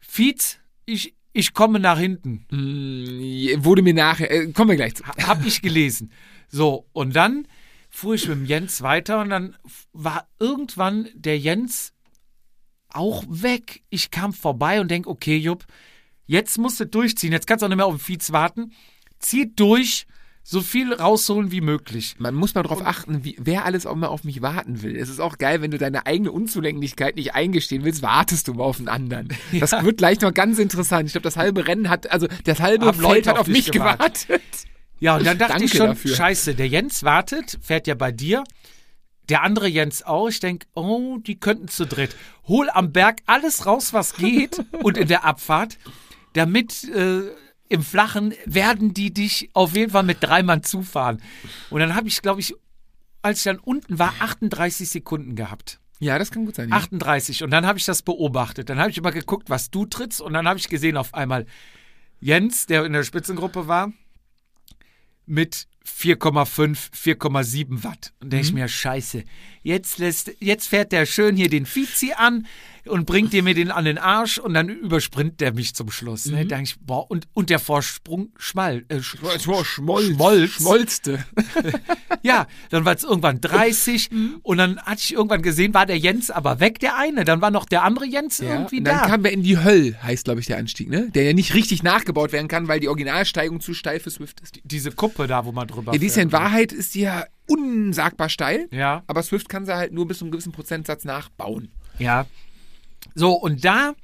Fietz, ich, ich komme nach hinten. Mm, Wurde mir nachher, äh, kommen wir gleich zu. Ha- Hab ich gelesen. So, und dann fuhr ich mit dem Jens weiter und dann war irgendwann der Jens auch weg. Ich kam vorbei und denk, okay, Jupp, jetzt musst du durchziehen. Jetzt kannst du auch nicht mehr auf den Fietz warten. Zieh durch, so viel rausholen wie möglich. Man muss mal darauf achten, wie, wer alles auch mal auf mich warten will. Es ist auch geil, wenn du deine eigene Unzulänglichkeit nicht eingestehen willst, wartest du mal auf einen anderen. Das wird gleich noch ganz interessant. Ich glaube, das halbe Rennen hat, also das halbe Leute Feld hat auf auf mich gewartet. gewartet. Ja, und dann dachte Danke ich schon, dafür. scheiße, der Jens wartet, fährt ja bei dir. Der andere Jens auch. Ich denk, oh, die könnten zu dritt. Hol am Berg alles raus, was geht und in der Abfahrt, damit äh, im Flachen werden die dich auf jeden Fall mit drei Mann zufahren. Und dann habe ich, glaube ich, als ich dann unten war, 38 Sekunden gehabt. Ja, das kann gut sein. Ja. 38. Und dann habe ich das beobachtet. Dann habe ich immer geguckt, was du trittst. Und dann habe ich gesehen auf Jens, der in der Spitzengruppe war, mit 4,5, 4,7 Watt. Und denke ich mir, scheiße, jetzt, lässt, jetzt fährt der schön hier den Fizi an und bringt dir mir den an den Arsch und dann überspringt der mich zum Schluss. Ne? Da denk ich, boah, und, und der Vorsprung schmal. Äh, sch Schmolz. Schmolz. Schmolzte. ja, dann war es irgendwann 30 und dann hatte ich irgendwann gesehen, war der Jens aber weg, der eine. Dann war noch der andere Jens Ja, irgendwie und dann da. kamen wir in die Höll, heißt glaube ich der Anstieg, ne? Der ja nicht richtig nachgebaut werden kann, weil die Originalsteigung zu steil für Swift ist. Diese Kuppe da, wo man drüber Ja, die ist ja in fährt. Wahrheit ist die ja unsagbar steil, Ja, aber Swift kann sie halt nur bis zu einem gewissen Prozentsatz nachbauen. ja. So, und da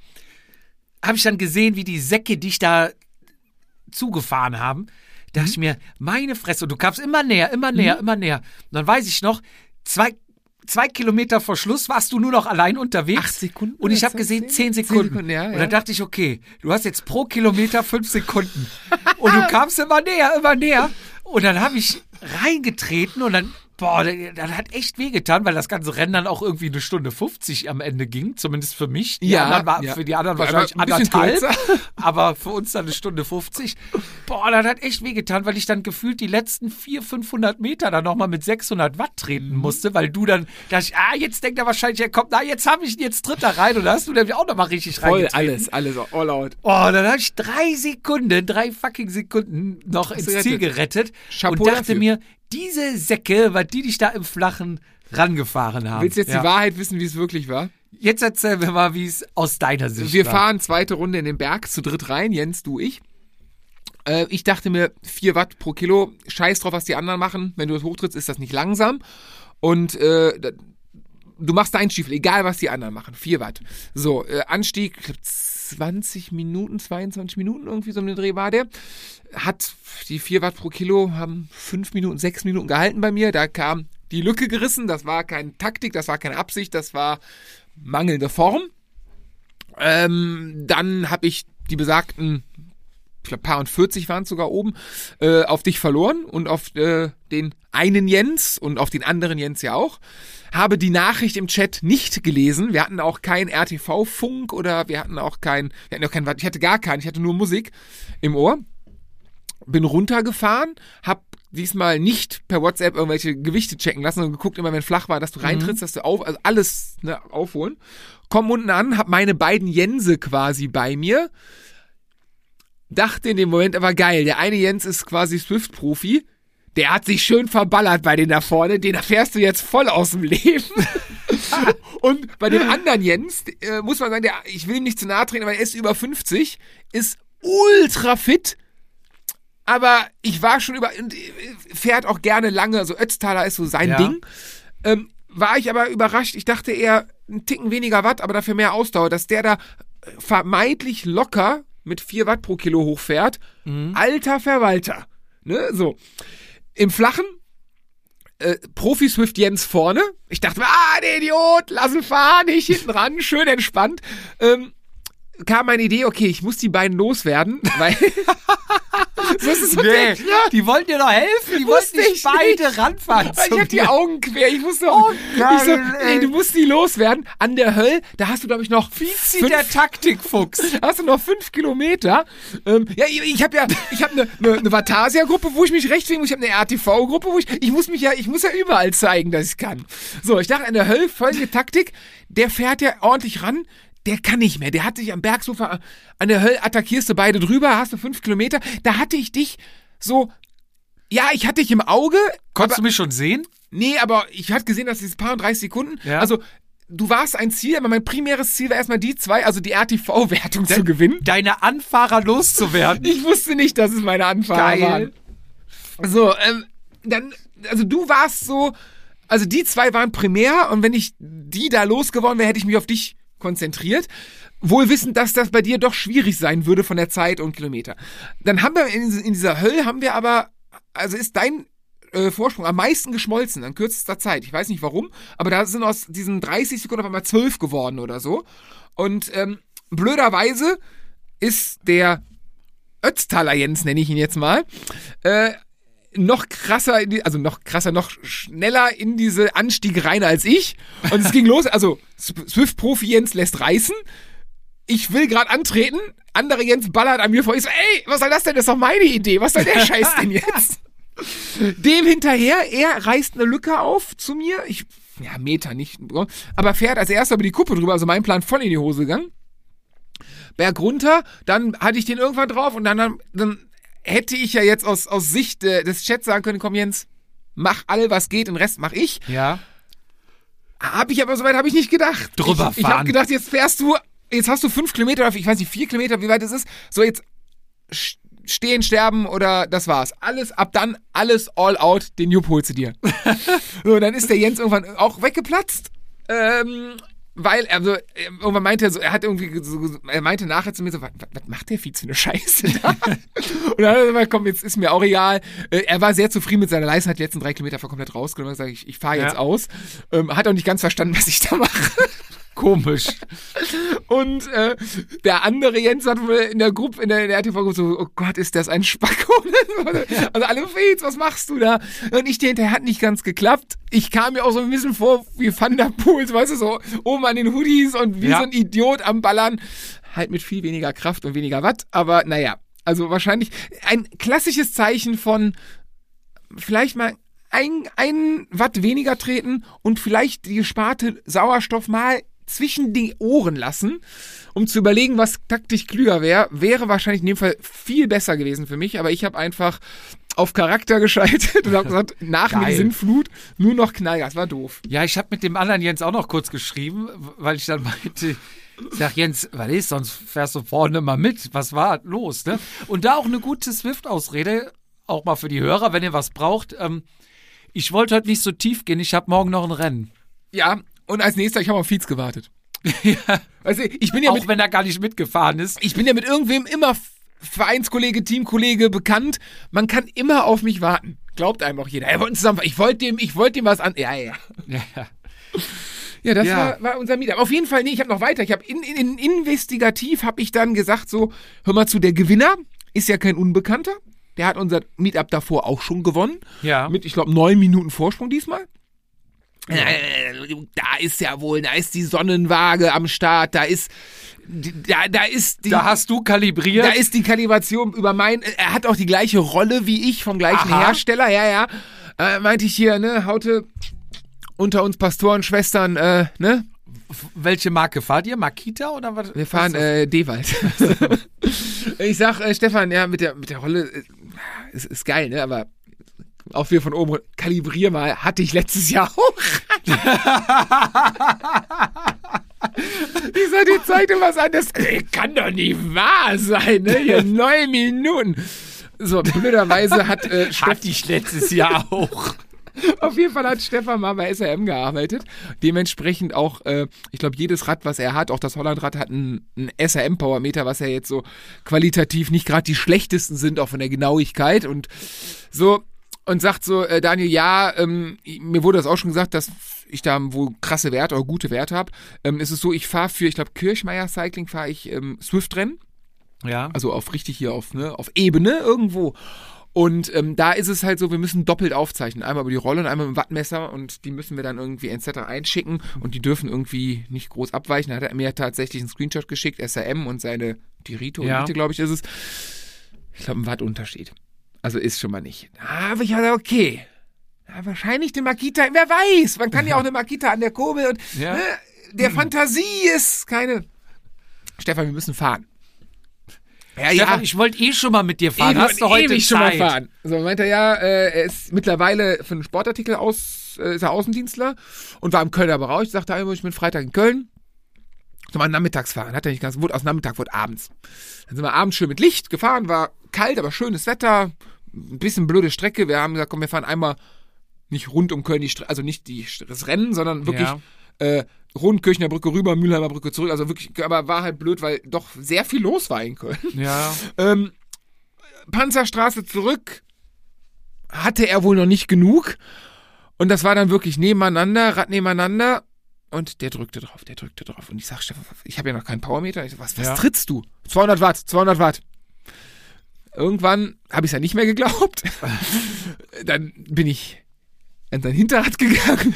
habe ich dann gesehen, wie die Säcke dich da zugefahren haben. Da dachte ich mir, meine Fresse, und du kamst immer näher, immer näher, immer näher. Und dann weiß ich noch, zwei, zwei Kilometer vor Schluss warst du nur noch allein unterwegs. Acht Sekunden Und ich habe gesehen, zehn? zehn Zehn Sekunden. Sekunden, ja, Und ja. dann dachte ich, okay, du hast jetzt pro Kilometer fünf Sekunden. Und du kamst immer näher, immer näher. Und dann habe ich reingetreten und dann, boah, das, hat echt wehgetan, weil das ganze Rennen dann auch irgendwie eine Stunde 50 am Ende ging, zumindest für mich. Die Ja, war, ja. Für die anderen War wahrscheinlich anderthalb, kürzer. aber für uns dann eine Stunde 50. Boah, das hat echt wehgetan, weil ich dann gefühlt die letzten 400, 500 Meter dann nochmal mit 600 Watt treten Mhm. musste, weil du dann, da ich, ah, jetzt denkt er wahrscheinlich, er kommt, na, jetzt habe ich ihn, jetzt tritt er rein und da hast du nämlich auch nochmal richtig Voll, reingetreten. alles, alles, all out. Oh, dann habe ich drei Sekunden, drei fucking Sekunden noch ins Ziel gerettet. gerettet Chapeau und dachte dafür. mir, diese Säcke, was die dich da im Flachen rangefahren haben. Willst du jetzt Ja. die Wahrheit wissen, wie es wirklich war? Jetzt erzähl mir mal, wie es aus deiner Sicht Wir war. fahren zweite Runde in den Berg zu dritt rein, Jens, du, ich. Äh, ich dachte mir, 4 Watt pro Kilo, scheiß drauf, was die anderen machen. Wenn du das hochtrittst, ist das nicht langsam. Und äh, du machst deinen Stiefel, egal was die anderen machen. 4 Watt. So, äh, Anstieg, ich glaub, 20 Minuten, 22 Minuten, irgendwie so ein Dreh war der. Hat die 4 Watt pro Kilo, haben 5 Minuten, 6 Minuten gehalten bei mir. Da kam die Lücke gerissen. Das war keine Taktik, das war keine Absicht, das war mangelnde Form. Ähm, dann habe ich die besagten, paar und 40 waren sogar oben, äh, auf dich verloren und auf äh, den einen Jens und auf den anderen Jens ja auch. Habe die Nachricht im Chat nicht gelesen. Wir hatten auch kein RTV-Funk oder wir hatten auch kein, wir hatten auch kein, ich hatte gar keinen, ich hatte nur Musik im Ohr. Bin runtergefahren, hab diesmal nicht per WhatsApp irgendwelche Gewichte checken lassen und geguckt, immer wenn flach war, dass du reintrittst, dass du auf, also alles ne, aufholen. Komm unten an, hab meine beiden Jense quasi bei mir. Dachte in dem Moment aber geil, der eine Jens ist quasi Swift-Profi. Der hat sich schön verballert bei den da vorne. Den erfährst du jetzt voll aus dem Leben. Und bei dem anderen Jens, äh, muss man sagen, der, ich will ihm nicht zu nahe treten, aber er ist über 50, ist ultra fit. Aber ich war schon über, und, äh, fährt auch gerne lange, also Ötztaler ist so sein Ja. Ding. Ähm, war ich aber überrascht. Ich dachte eher einen Ticken weniger Watt, aber dafür mehr Ausdauer, dass der da vermeintlich locker mit 4 Watt pro Kilo hochfährt. Alter Verwalter. Ne, so. Im Flachen, äh, Profi Swift Jens vorne. Ich dachte mir, ah, der Idiot, lass ihn fahren, ich hinten ran, schön entspannt. Ähm, kam meine Idee, okay, ich muss die beiden loswerden, weil. so ist es denkt, ja. die wollten dir doch helfen. Die wollten ich dich beide nicht. ranfahren. Ich hab die. Augen quer, ich wusste Oh, ich geil, so, ey. du musst die loswerden. An der Höll, da hast du, glaube ich, noch Wie zieht fünf, der Taktikfuchs? hast du noch fünf Kilometer. Ähm, ja, ich, ich habe ja, ich habe eine ne, ne Vatasia-Gruppe, wo ich mich rechtfertigen muss. Ich habe eine RTV-Gruppe, wo ich, ich muss mich ja, ich muss ja überall zeigen, dass ich kann. So, ich dachte an der Höll, folgende Taktik. Der fährt ja ordentlich ran. Der kann nicht mehr. Der hat sich am Bergsufer an der Höll attackierst du beide drüber, hast du fünf Kilometer. Da hatte ich dich so, ja, ich hatte dich im Auge. Konntest du mich schon sehen? Nee, aber ich hatte gesehen, dass es paar und 30 Sekunden. Ja. Also, du warst ein Ziel, aber mein primäres Ziel war erstmal die zwei, also die RTV-Wertung zu gewinnen. Deine Anfahrer loszuwerden. Ich wusste nicht, dass es meine Anfahrer Geil. waren. So, ähm, dann, also du warst so, also die zwei waren primär und wenn ich die da losgeworden wäre, hätte ich mich auf dich konzentriert. Wohl wissend, dass das bei dir doch schwierig sein würde von der Zeit und Kilometer. Dann haben wir in, in dieser Hölle haben wir aber, also ist dein äh, Vorsprung am meisten geschmolzen an kürzester Zeit. Ich weiß nicht warum, aber da sind aus diesen 30 Sekunden auf einmal 12 geworden oder so. Und ähm, blöderweise ist der Ötztaler Jens, nenne ich ihn jetzt mal, äh, noch krasser, die, also noch krasser, noch schneller in diese Anstiege rein als ich. Und es ging los, also Swift-Profi Jens lässt reißen. Ich will gerade antreten, andere Jens ballert an mir vor. Ich so, ey, was soll das denn? Das ist doch meine Idee. Was soll der Scheiß denn jetzt? Dem hinterher, er reißt eine Lücke auf zu mir. Ich, ja, Meter nicht, aber fährt als erster über die Kuppe drüber. Also mein Plan voll in die Hose gegangen. Berg runter, dann hatte ich den irgendwann drauf und dann, dann hätte ich ja jetzt aus, aus Sicht äh, des Chats sagen können, komm Jens, mach alle, was geht, den Rest mach ich. Ja. Hab ich aber soweit habe ich nicht gedacht. Drüber ich, ich habe gedacht, jetzt fährst du, jetzt hast du fünf Kilometer, ich weiß nicht, vier Kilometer, wie weit es ist. So jetzt stehen, sterben oder das war's. Alles, ab dann alles all out, den Jupp holst du dir. so, dann ist der Jens irgendwann auch weggeplatzt. Ähm, weil, also, er irgendwann meinte er so, er hat irgendwie so, er meinte nachher zu mir so, was, was macht der für eine Scheiße da? und dann hat er gesagt, komm, jetzt ist mir auch egal. Äh, Er war sehr zufrieden mit seiner Leistung, hat die letzten drei Kilometer komplett rausgenommen und gesagt, ich, ich fahre jetzt Ja. aus. Ähm, hat auch nicht ganz verstanden, was ich da mache. Komisch. Und äh, der andere Jens hat wohl in der Gruppe, in der, in der RTV-Gruppe so, oh Gott, ist das ein Spacko. also alle Fez, was machst du da? Und ich, der hinterher hat nicht ganz geklappt. Ich kam mir auch so ein bisschen vor wie Van der Pools, weißt du, so oben an den Hoodies und wie Ja. so ein Idiot am Ballern. Halt mit viel weniger Kraft und weniger Watt, aber naja. Also wahrscheinlich ein klassisches Zeichen von vielleicht mal ein, ein Watt weniger treten und vielleicht die gesparte Sauerstoff mal zwischen die Ohren lassen, um zu überlegen, was taktisch klüger wäre, wäre wahrscheinlich in dem Fall viel besser gewesen für mich, aber ich habe einfach auf Charakter geschaltet und habe gesagt, nach mir die Geil. Sintflut, nur noch Knallgas, war doof. Ja, ich habe mit dem anderen Jens auch noch kurz geschrieben, weil ich dann meinte, Ich sag, Jens, was ist, sonst fährst du vorne mal mit. Was war los, ne? Und da auch eine gute Swift-Ausrede, auch mal für die Hörer, wenn ihr was braucht. Ähm, ich wollte heute nicht so tief gehen, ich habe morgen noch ein Rennen. Ja, und als nächster, ich habe auf Fietz gewartet. ja. Also, ich bin ja auch mit, wenn er gar nicht mitgefahren ist. ich bin ja mit irgendwem immer Vereinskollege, Teamkollege bekannt. Man kann immer auf mich warten. Glaubt einem auch jeder. Er wollte zusammen, ich wollte dem, ich wollte dem was an. Ja, ja. Ja, ja. Ja, das. War, war unser Meetup. Auf jeden Fall, nee, ich habe noch weiter. Ich habe in, in, in investigativ habe ich dann gesagt so, hör mal zu, der Gewinner ist ja kein Unbekannter. Der hat unser Meetup davor auch schon gewonnen. Ja. Mit, ich glaube, neun Minuten Vorsprung diesmal. Da ist ja wohl, da ist die Sonnenwaage am Start, da ist, da, da ist die, Da hast du kalibriert. da ist die Kalibration über mein, er hat auch die gleiche Rolle wie ich vom gleichen Aha. Hersteller, ja, ja. Äh, meinte ich hier, ne, Haute unter uns Pastoren, Schwestern, äh, ne? Welche Marke fahrt ihr? Makita oder was? Wir fahren was äh, Dewald. ich sag, äh, Stefan, ja, mit der, mit der Rolle äh, ist, ist geil, ne? Aber auch wir von oben, kalibrier mal, hatte ich letztes Jahr auch. sag, die zeigt dir was an, das äh, kann doch nicht wahr sein, ne? Hier neun Minuten. So, blöderweise hat äh? Hatte ich letztes Jahr auch. auf jeden Fall hat Stefan mal bei SRM gearbeitet. Dementsprechend auch, äh, ich glaube, jedes Rad, was er hat, auch das Hollandrad hat ein, ein SRM-Powermeter, was ja jetzt so qualitativ nicht gerade die schlechtesten sind, auch von der Genauigkeit und so. Und sagt so, äh, Daniel, ja, ähm, mir wurde das auch schon gesagt, dass ich da wohl krasse Werte oder gute Werte habe. Ähm, es ist so, ich fahre für, ich glaube, Kirchmeier Cycling fahre ich ähm, Swift-Rennen Ja. also auf richtig hier auf, ne, auf Ebene irgendwo. Und ähm, da ist es halt so, wir müssen doppelt aufzeichnen. Einmal über die Rolle und einmal mit dem Wattmesser und die müssen wir dann irgendwie etc. einschicken und die dürfen irgendwie nicht groß abweichen. Da hat er mir tatsächlich einen Screenshot geschickt, SRM und seine, die Rito, Ja. Glaube ich, ist es. Ich glaube, ein Wattunterschied. Also ist schon mal nicht. Aber ich hatte, okay. Ja, wahrscheinlich eine Makita, wer weiß, man kann ja auch eine Makita an der Kurbel und Ja. ne, der Fantasie ist keine. Stefan, wir müssen fahren. Ja, Stefan, ich wollte eh schon mal mit dir fahren. Ewig, Hast du heute Zeit? schon mal fahren. So meinte er ja, äh, er ist mittlerweile für einen Sportartikel aus, äh, ist er Außendienstler und war im Kölner Bereich. Ich sagte, ich bin Freitag in Köln. So mal nachmittags fahren. Hat er nicht ganz, wurde aus Nachmittag, wurde abends. Dann sind wir abends schön mit Licht gefahren, war kalt, aber schönes Wetter. Ein bisschen blöde Strecke. Wir haben gesagt, komm, wir fahren einmal nicht rund um Köln, die Stre also nicht die, das Rennen, sondern wirklich Ja. äh, rund Kirchner Brücke rüber, Mülheimer Brücke zurück. Also wirklich, aber war halt blöd, weil doch sehr viel los war in Köln. Ja. Ähm, Panzerstraße zurück hatte er wohl noch nicht genug. Und das war dann wirklich nebeneinander, Rad nebeneinander. Und der drückte drauf, der drückte drauf. Und ich sag, Stefan, ich habe ja noch keinen Powermeter. Ich so, was, was Ja. trittst du? 200 Watt, 200 Watt. Irgendwann habe ich ja nicht mehr geglaubt. dann bin ich an sein Hinterrad gegangen.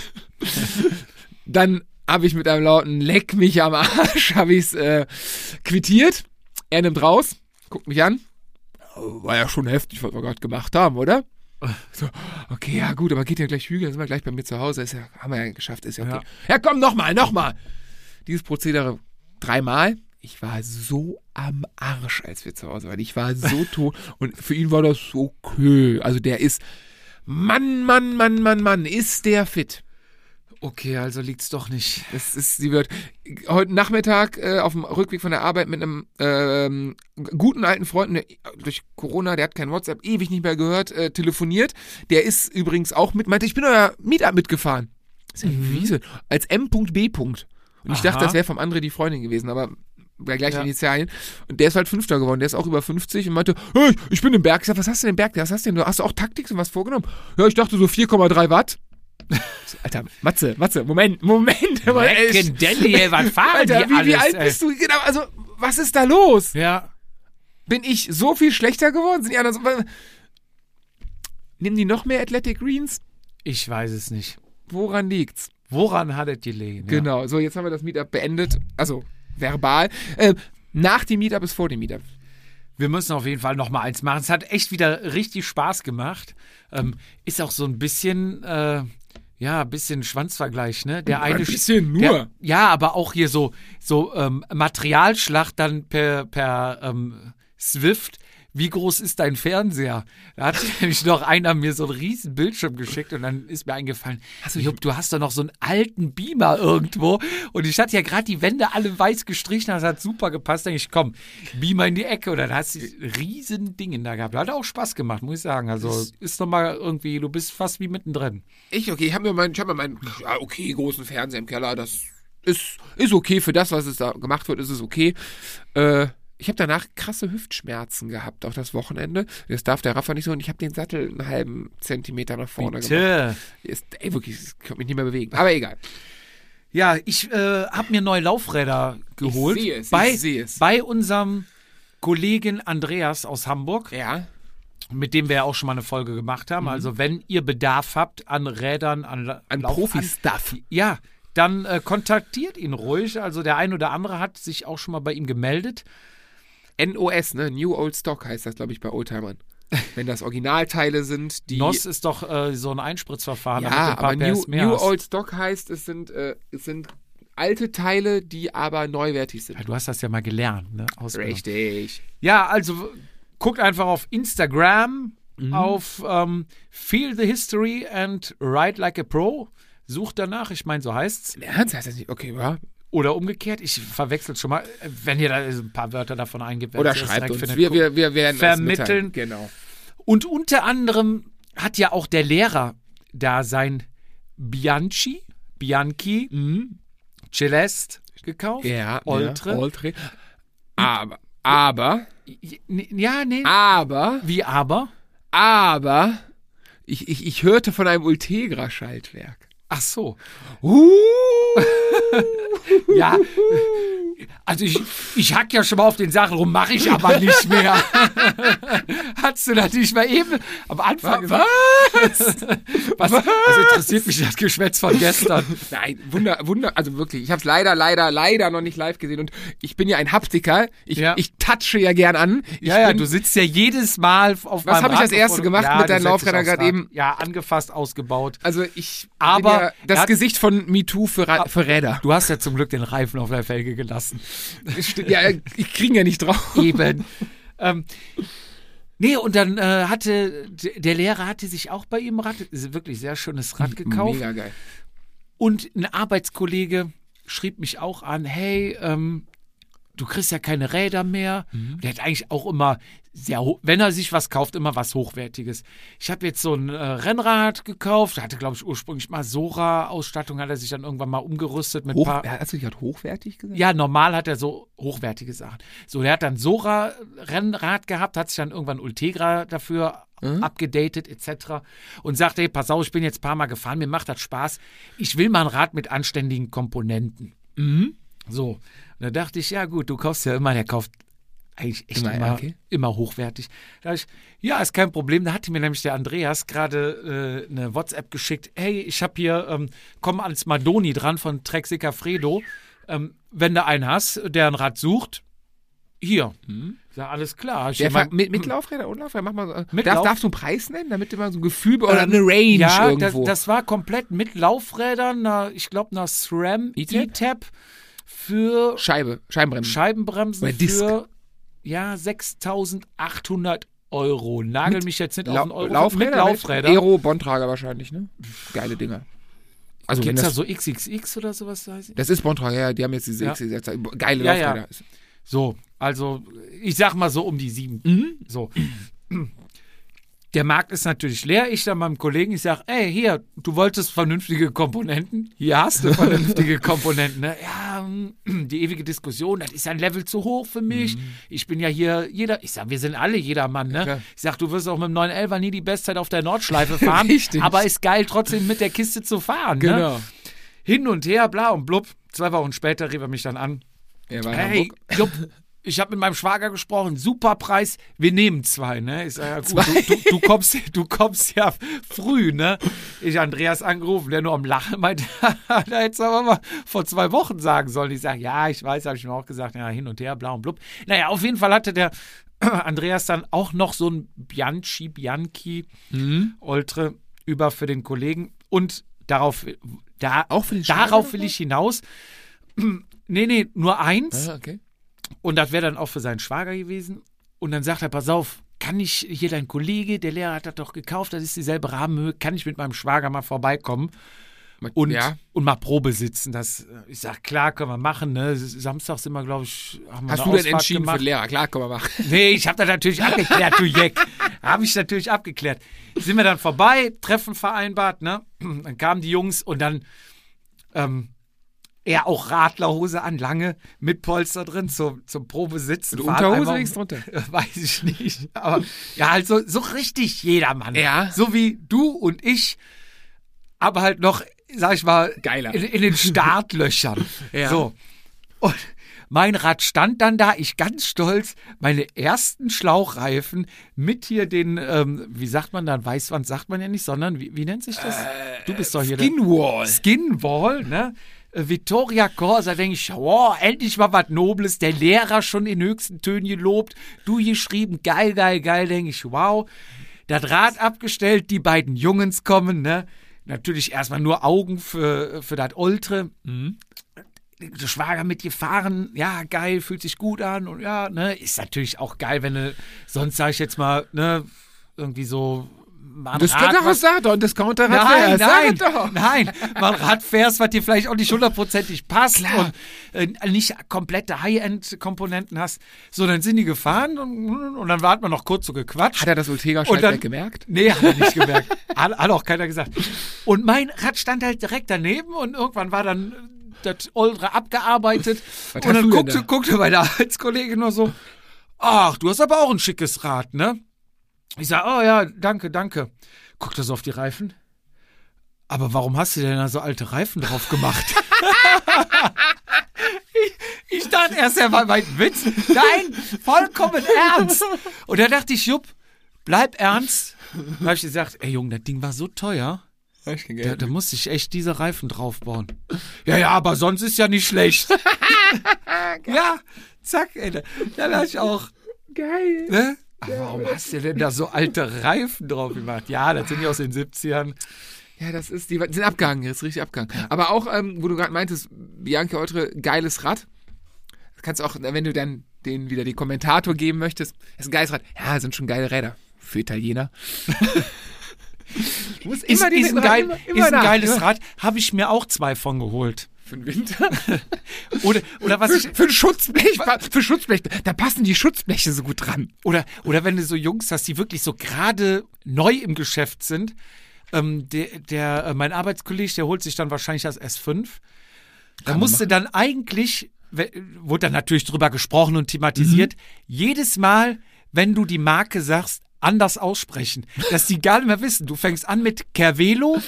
dann habe ich mit einem lauten Leck mich am Arsch, habe ich es äh, quittiert. Er nimmt raus, guckt mich an. War ja schon heftig, was wir gerade gemacht haben, oder? So, okay, ja gut, aber geht ja gleich Hügel, dann sind wir gleich bei mir zu Hause, ist ja, haben wir ja geschafft, ist ja okay. Ja, komm, nochmal, nochmal. Dieses Prozedere dreimal. Ich war so am Arsch, als wir zu Hause waren. Ich war so tot und für ihn war das so okay. Also der ist, Mann, Mann, Mann, Mann, Mann, ist der fit. Okay, also liegt's doch nicht. Das ist, sie wird heute Nachmittag äh, auf dem Rückweg von der Arbeit mit einem ähm, guten alten Freund, der, durch Corona, der hat kein WhatsApp, ewig nicht mehr gehört, äh, telefoniert. Der ist übrigens auch mit, meinte, ich bin euer Meetup mitgefahren. Ist ja wie so, als M.B. Und ich Aha. dachte, das wäre vom André die Freundin gewesen, aber bei gleichen Ja. Initialien. Und der ist halt Fünfter geworden, der ist auch über 50 und meinte, hey, ich bin im Berg. Ich sag, was hast du denn im Berg? Was hast du denn? Hast du auch Taktik und was vorgenommen? Ja, ich dachte so 4,3 Watt. Alter, Matze, Matze, Moment, Moment. Reckendelli, ey, was fahren Alter, wie, alles, wie alt ey? bist du? Genau, also, was ist da los? Ja. Bin ich so viel schlechter geworden? Sind die anderen so, Nehmen die noch mehr Athletic Greens? Ich weiß es nicht. Woran liegt's? Woran hat es gelegen? Ja. Genau, so, jetzt haben wir das Meetup beendet. Also, verbal. Äh, nach dem Meetup ist vor dem Meetup. Wir müssen auf jeden Fall noch mal eins machen. Es hat echt wieder richtig Spaß gemacht. Ähm, ist auch so ein bisschen, äh, ja, ein bisschen Schwanzvergleich, ne? Der Ein eine bisschen nur. Der, ja, aber auch hier so, so ähm, Materialschlacht dann per, per ähm, Swift. Wie groß ist dein Fernseher? Da hat nämlich noch einer mir so einen riesen Bildschirm geschickt und dann ist mir eingefallen, Jupp, du hast doch noch so einen alten Beamer irgendwo und ich hatte ja gerade die Wände alle weiß gestrichen, das hat super gepasst. Da denke ich, komm, Beamer in die Ecke und dann hast du riesen Dinge da gehabt. Hat auch Spaß gemacht, muss ich sagen. Also ist nochmal irgendwie, du bist fast wie mittendrin. Ich, okay, ich habe mir meinen, ich habe mir meinen, ja, okay, großen Fernseher im Keller, das ist, ist okay für das, was es da gemacht wird, ist es okay. Äh, ich habe danach krasse Hüftschmerzen gehabt auf das Wochenende. Das darf der Raffer nicht so und ich habe den Sattel einen halben Zentimeter nach vorne gemacht. Bitte. Ist, ey, wirklich, ich kann mich nicht mehr bewegen. Aber egal. Ja, ich äh, habe mir neue Laufräder geholt. sehe es, ich bei, sehe es. Bei unserem Kollegen Andreas aus Hamburg, Ja. mit dem wir ja auch schon mal eine Folge gemacht haben. Also wenn ihr Bedarf habt an Rädern, an, La- An Profi-Stuff. Ja, dann äh, kontaktiert ihn ruhig. Also der ein oder andere hat sich auch schon mal bei ihm gemeldet. NOS, ne? New Old Stock heißt das, glaube ich, bei Oldtimern. Wenn das Originalteile sind, die. NOS ist doch äh, so ein Einspritzverfahren. ja, aber New, New. Old Stock heißt, es sind, äh, es sind alte Teile, die aber neuwertig sind. Ja, du hast das ja mal gelernt, ne? Ausgenommen. Richtig. Ja, also guckt einfach auf Instagram Mhm. auf ähm, Feel the History and Ride Like a Pro. Sucht danach, ich meine, so heißt's. Im Ernst heißt das nicht? Okay, ja. Oder umgekehrt, ich verwechsel schon mal, wenn ihr da ein paar Wörter davon eingibt. Oder schreibt uns. findet. Wir, wir, wir werden Vermitteln. Genau. Und unter anderem hat ja auch der Lehrer da sein Bianchi, Bianchi, Celeste gekauft. Ja, Oltre. Ja, Oltre. Aber, aber, Ja, nee. aber, Wie aber? aber, ich, ich, ich hörte von einem Ultegra-Schaltwerk. Ach so. Uh, Ja. Also ich, ich hack ja schon mal auf den Sachen rum, mache ich aber nicht mehr. Hattest du nicht mal eben am Anfang gesagt? was? Was? Was interessiert mich das Geschwätz von gestern? Nein, Wunder, Wunder, also wirklich, ich habe es leider, leider, leider noch nicht live gesehen und ich bin ja ein Haptiker, ich, Ja. ich touche ja gern an. Ich Ja, ja, bin, du sitzt ja jedes Mal auf Was meinem hab ich als Erste gemacht ja, mit deinen Laufrädern gerade Rad. eben? Ja, angefasst, ausgebaut. Also ich Aber ja das hat- Gesicht von MeToo für, Ra für Räder. Du hast ja zum Glück den Reifen auf der Felge gelassen. Ja, ich kriege ja nicht drauf. Eben. ähm, nee, und dann äh, hatte der Lehrer hatte sich auch bei ihm ein Rad, wirklich sehr schönes Rad gekauft. Mega geil. Und ein Arbeitskollege schrieb mich auch an, hey, ähm, du kriegst ja keine Räder mehr. Der hat eigentlich auch immer sehr, wenn er sich was kauft, immer was Hochwertiges. Ich habe jetzt so ein äh, Rennrad gekauft, hatte glaube ich ursprünglich mal Sora-Ausstattung, hat er sich dann irgendwann mal umgerüstet mit Hoch, paar. hast du gerade hochwertig gesagt? Ja, normal hat er so hochwertige Sachen. So, der hat dann Sora-Rennrad gehabt, hat sich dann irgendwann Ultegra dafür abgedatet etc. Und sagte, hey, pass auf, ich bin jetzt ein paar Mal gefahren, mir macht das Spaß. Ich will mal ein Rad mit anständigen Komponenten. So, und da dachte ich, ja gut, du kaufst ja immer, der kauft eigentlich echt Immer, immer, okay. immer hochwertig. Da dachte ich, ja, ist kein Problem. Da hatte mir nämlich der Andreas gerade äh, eine WhatsApp geschickt. Hey, ich habe hier, ähm, komm als Madoni dran von Trek Fredo. Ähm, wenn du einen hast, der ein Rad sucht, hier. Ich sag, alles klar. Der mein- mit, mit Laufräder und Laufräder, mach mal so. Mit darf, darfst du einen Preis nennen, damit du mal so ein Gefühl be- oder Ähm, eine Range ja, irgendwo? Das, das war komplett mit Laufrädern, einer, ich glaube, einer SRAM E-Tab? E-Tab für Scheibe, Scheibenbremsen. Scheibenbremsen Disc. für ja 6.800 Euro. Nagel Mit mich jetzt nicht Lau auf den Euro. Laufräder? Mit Laufrädern. Aero Bontrager wahrscheinlich, ne? Geile Dinger. Also wenn Gibt es da so XXX oder sowas? heißt? das ist Bontrager, ja, die haben jetzt diese Ja. XXX, geile Ja, ja. Laufräder. So, also ich sag mal so um die sieben. Mhm. So. Der Markt ist natürlich leer. Ich dann meinem Kollegen, ich sag, ey, hier, du wolltest vernünftige Komponenten. Hier hast du vernünftige Komponenten. Ne? Ja, mm, die ewige Diskussion, das ist ein Level zu hoch für mich. Ich bin ja hier jeder, ich sag, wir sind alle jedermann, ne? Mhm. klar. ich sag, du wirst auch mit dem 911er nie die Bestzeit auf der Nordschleife fahren. Richtig. Aber ist geil, trotzdem mit der Kiste zu fahren. Ne? Genau. Hin und her, bla und blub. Zwei Wochen später rief er mich dann an. Er war in Hey, Hamburg. Jupp, ich habe mit meinem Schwager gesprochen, super Preis, wir nehmen zwei, ne? Ich sag, ja, gut, du, du, du, kommst, du kommst ja früh, ne? Ich Andreas angerufen, der nur am Lachen meinte, da hättest du aber mal vor zwei Wochen sagen sollen. Ich sage, ja, ich weiß, habe ich mir auch gesagt, ja, hin und her, bla und blub. Naja, auf jeden Fall hatte der Andreas dann auch noch so ein Bianchi, Bianchi, Mhm. Oltre über für den Kollegen und darauf, da, Auch für den Schwager darauf will ich hinaus. Nee, nee, nur eins. Ah, okay. Und das wäre dann auch für seinen Schwager gewesen. Und dann sagt er, pass auf, kann ich hier dein Kollege, der Lehrer hat das doch gekauft, das ist dieselbe Rahmenhöhe, kann ich mit meinem Schwager mal vorbeikommen und, ja. und mal Probe sitzen? Das, äh, ich sag, klar, können wir machen. Ne? Samstag sind wir, glaube ich, haben wir Hast du denn Ausfahrt entschieden für gemacht. den Lehrer? Klar, komm mal machen. Nee, ich habe das natürlich abgeklärt, du Jeck. Habe ich natürlich abgeklärt. Sind wir dann vorbei, Treffen vereinbart, ne? Dann kamen die Jungs und dann ähm, er auch Radlerhose an, lange, mit Polster drin zum, zum Probesitzen. Und Fahren Unterhose links drunter? Weiß ich nicht. Aber ja, halt so, so richtig jedermann. Ja. So wie du und ich, aber halt noch, sag ich mal, Geiler. In, in den Startlöchern. Ja. So. Und mein Rad stand dann da, ich ganz stolz, meine ersten Schlauchreifen mit hier den, ähm, wie sagt man dann, Weißwand sagt man ja nicht, sondern wie, wie nennt sich das? du bist doch hier der Skinwall. Skinwall, ne? Äh, Vittoria Corsa, denke ich, wow, endlich mal was Nobles. Der Lehrer schon in höchsten Tönen gelobt. Du geschrieben, geil, geil, geil, denke ich, wow. Das Rad abgestellt, die beiden Jungens kommen, ne? Natürlich erstmal nur Augen für, für das Ultre. Der Schwager mit gefahren, ja, geil, fühlt sich gut an und ja, ne, ist natürlich auch geil, wenn du, sonst sag ich jetzt mal, ne, irgendwie so, mal ein Das Rad, kann doch was- sagen, doch. Und Discounter hat Nein, nein, doch. nein. Mal ein Rad fährst, was dir vielleicht auch nicht hundertprozentig passt Klar. und äh, nicht komplette High-End-Komponenten hast. So, dann sind die gefahren und, und dann hat man noch kurz so gequatscht. Hat er das Ultega-Schaltwerk dann- gemerkt? Nee, hat er nicht gemerkt. hat, hat auch keiner gesagt. Und mein Rad stand halt direkt daneben und irgendwann war dann das Oldre abgearbeitet. Und dann guckte, guckte meine Arbeitskollege nur so, ach, du hast aber auch ein schickes Rad, ne? Ich sag, oh ja, danke, danke. Guckt er so auf die Reifen. Aber warum hast du denn da so alte Reifen drauf gemacht? ich, ich dachte erst, er war mein Witz. Nein, vollkommen ernst. Und da dachte ich, Jupp, bleib ernst. Da habe ich gesagt, ey Junge, das Ding war so teuer. Da, da musste ich echt diese Reifen draufbauen. Ja, ja, aber sonst ist ja nicht schlecht. ja, zack, ey. da- Dann hatte ich auch, Geil. ne? Aber warum hast du denn da so alte Reifen drauf gemacht? Ja, das sind die aus den 70ern. Ja, das ist, die sind abgegangen, jetzt richtig abgegangen. Aber auch, ähm, wo du gerade meintest, Bianca Eutre, geiles Rad. Das kannst du auch, wenn du dann den wieder den Kommentator geben möchtest, ist ein geiles Rad. Ja, sind schon geile Räder. Für Italiener. Ist, immer die- ist, ein, geil, immer- immer ist ein geiles. Rad. Habe ich mir auch zwei von geholt. Für den Winter. Oder, oder was ich, Für, für ein Schutzblech, für Schutzblech, da passen die Schutzbleche so gut dran. Oder, oder wenn du so Jungs hast, die wirklich so gerade neu im Geschäft sind. Ähm, der, der, äh, mein Arbeitskollege, der holt sich dann wahrscheinlich das S5. Da musste dann eigentlich, wurde dann natürlich drüber gesprochen und thematisiert, jedes Mal, wenn du die Marke sagst, anders aussprechen. Dass die gar nicht mehr wissen. Du fängst an mit Cervelo,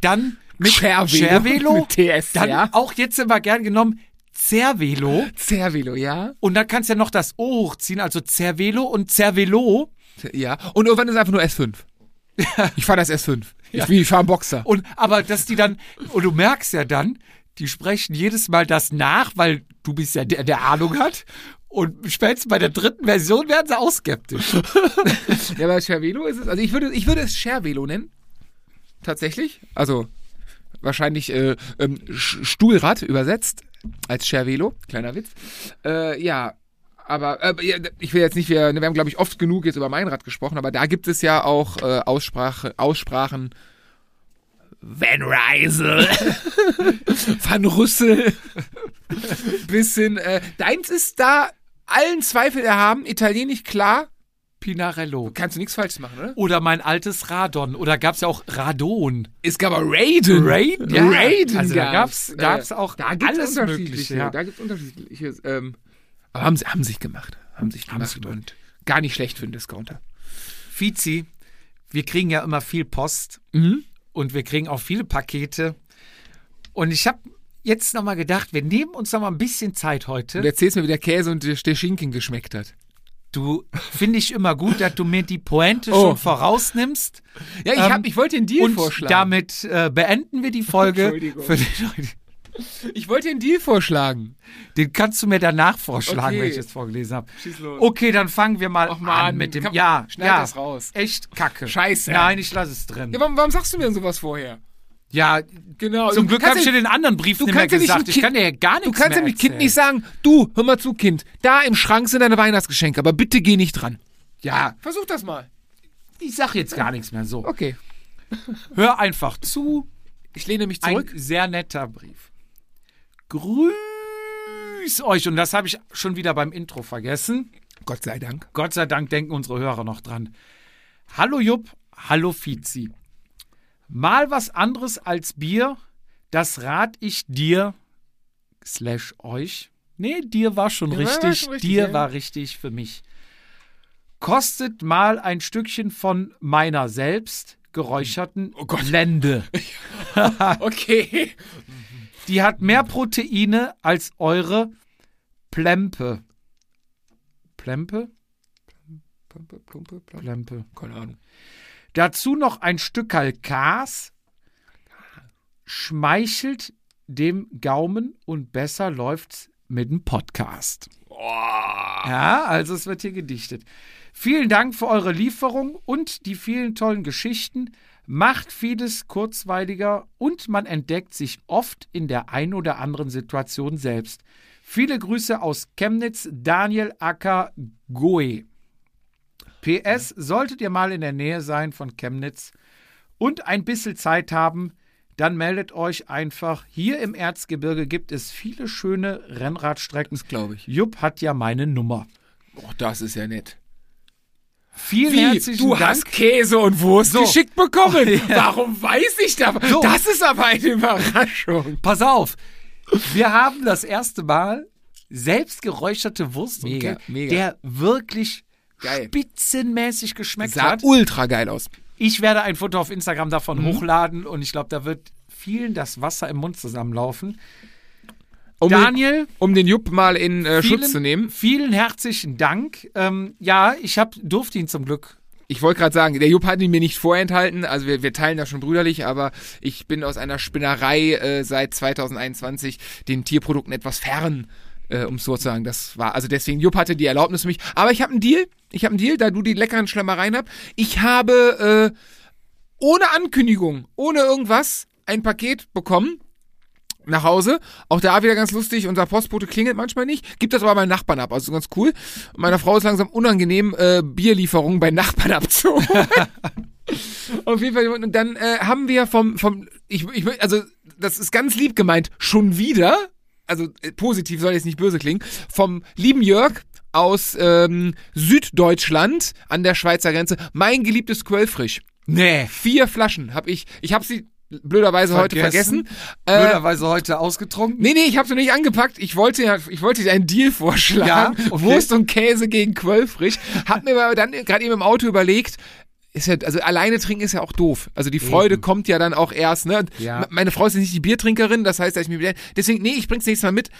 dann mit Cervelo, mit TS, dann ja. auch jetzt immer gern genommen Cervelo. Cervelo, ja? Und dann kannst du ja noch das O hochziehen, also Cervelo und Cervelo. Ja. Und irgendwann ist einfach nur S5. Ich fahre das S5. Ich, wie, ich fahre einen Boxer. Und aber dass die dann, und du merkst ja dann, die sprechen jedes Mal das nach, weil du bist ja der, der Ahnung hat. Und spätestens bei der dritten Version werden sie auch skeptisch. Ja, bei Cervelo ist es, also ich würde, ich würde es Cervelo nennen. Tatsächlich. Also wahrscheinlich äh, ähm, Stuhlrad übersetzt als Cervelo. Kleiner Witz. Äh, ja. Aber äh, ich will jetzt nicht, wir, wir haben, glaube ich, oft genug jetzt über mein Rad gesprochen, aber da gibt es ja auch äh, Aussprache, Aussprachen. Van Rysel, Van Rüssel, bis hin, äh, deins ist da allen Zweifel erhaben, italienisch klar, Pinarello. kannst du nichts falsch machen, oder? Oder mein altes Radon. Oder gab's ja auch Radon. Es gab aber Raiden. Raiden, ja. Raiden Also da gab's. gab's- gab's auch da gibt's alles unterschiedliche. Mögliche, ja. Da gibt's unterschiedliche. Ähm, aber haben sie haben sich gemacht. Haben sich Haben gemacht. sie und gar nicht schlecht für einen Discounter. Fizi, wir kriegen ja immer viel Post. Mhm. Und wir kriegen auch viele Pakete. Und ich habe jetzt nochmal gedacht, wir nehmen uns noch mal ein bisschen Zeit heute. Du erzählst mir, wie der Käse und der Schinken geschmeckt hat. Du finde ich immer gut, dass du mir die Pointe Oh. schon vorausnimmst. Ja, ich, Ähm, hab, ich wollte den Deal Und vorschlagen. damit äh, beenden wir die Folge. Entschuldigung. Für die Leute. ich wollte den Deal vorschlagen. Den kannst du mir danach vorschlagen, Okay. wenn ich es vorgelesen habe. Okay, dann fangen wir mal Och, Mann. an mit dem. Komm, ja, schneid ja. das raus. Echt kacke. Scheiße. Nein, ich lasse es drin. Ja, warum, warum sagst du mir denn sowas vorher? Ja, Genau. zum Glück habe ich ja- dir den anderen Brief du nicht mehr kannst ja nicht gesagt. dem Ich kann dir ja gar nichts Du kannst mehr dem Kind nicht sagen, du, hör mal zu, Kind, da im Schrank sind deine Weihnachtsgeschenke, aber bitte geh nicht dran. Ja, Versuch das mal. ich sag jetzt gar nichts mehr so. Okay. Hör einfach zu. Ich lehne mich Ein zurück. sehr netter Brief. Grüß euch. Und das habe ich schon wieder beim Intro vergessen. Gott sei Dank. Gott sei Dank denken unsere Hörer noch dran. Hallo Jupp, hallo Fizi. Mal was anderes als Bier, das rat ich dir, slash euch. Nee, dir war schon Ja, war richtig, schon richtig, dir ja. war richtig für mich. Kostet mal ein Stückchen von meiner selbst geräucherten Oh. Lende. Okay. Die hat mehr Proteine als eure Plempe. Plempe? Plumpe, plumpe. Plempe. Keine Ahnung. Dazu noch ein Stückerl Kas. Schmeichelt dem Gaumen und besser läuft's mit dem Podcast. Ja, also es wird hier gedichtet. Vielen Dank für eure Lieferung und die vielen tollen Geschichten. Macht vieles kurzweiliger und man entdeckt sich oft in der ein oder anderen Situation selbst. Viele Grüße aus Chemnitz, Daniel Acker Goe. PS, solltet ihr mal in der Nähe sein von Chemnitz und ein bisschen Zeit haben, dann meldet euch einfach. Hier im Erzgebirge gibt es viele schöne Rennradstrecken. Das glaube ich. Jupp hat ja meine Nummer. Oh, das ist ja nett. Vielen Wie? herzlichen Du Dank. hast Käse und Wurst So. geschickt bekommen. Ja. Warum weiß ich das? So. Das ist aber eine Überraschung. Pass auf, wir haben das erste Mal selbst geräucherte Wurst und Mega, Käse, mega. der wirklich Geil. spitzenmäßig geschmeckt Sah hat. ultra geil aus. Ich werde ein Foto auf Instagram davon Mhm. hochladen und ich glaube, da wird vielen das Wasser im Mund zusammenlaufen. Um Daniel, den, um den Jupp mal in äh, vielen, Schutz zu nehmen. vielen herzlichen Dank. Ähm, ja, ich hab, durfte ihn zum Glück. Ich wollte gerade sagen, der Jupp hat ihn mir nicht vorenthalten, also wir, wir teilen das schon brüderlich, aber ich bin aus einer Spinnerei äh, seit 2021 den Tierprodukten etwas fern, äh, um es so zu sagen. Das war, also deswegen, Jupp hatte die Erlaubnis für mich. Aber ich habe einen Deal, ich habe einen Deal, da du die leckeren Schlemmereien habt. Ich habe äh, ohne Ankündigung, ohne irgendwas, ein Paket bekommen nach Hause. Auch da wieder ganz lustig. Unser Postbote klingelt manchmal nicht, gibt das aber bei Nachbarn ab. Also ganz cool. Meiner Frau ist langsam unangenehm, äh, Bierlieferungen bei Nachbarn abzuholen. Auf jeden Fall. Und dann äh, haben wir vom, vom, ich, ich, also das ist ganz lieb gemeint, schon wieder, also äh, positiv soll jetzt nicht böse klingen, vom lieben Jörg aus ähm, Süddeutschland an der Schweizer Grenze, mein geliebtes Quellfrisch. Nee. Vier Flaschen habe ich, ich habe sie blöderweise heute Vergessen. Äh, Blöderweise heute ausgetrunken. Nee, nee, ich hab's noch nicht angepackt. Ich wollte ja, ich wollte dir einen Deal vorschlagen. Ja, okay. Wurst und Käse gegen Quellfrisch. Hab mir aber dann gerade eben im Auto überlegt, ist ja, also alleine trinken ist ja auch doof. Also die Freude Eben. kommt ja dann auch erst, ne? Ja. Meine Frau ist ja nicht die Biertrinkerin, das heißt, dass ich mir wieder, deswegen, nee, ich bring's nächstes Mal mit.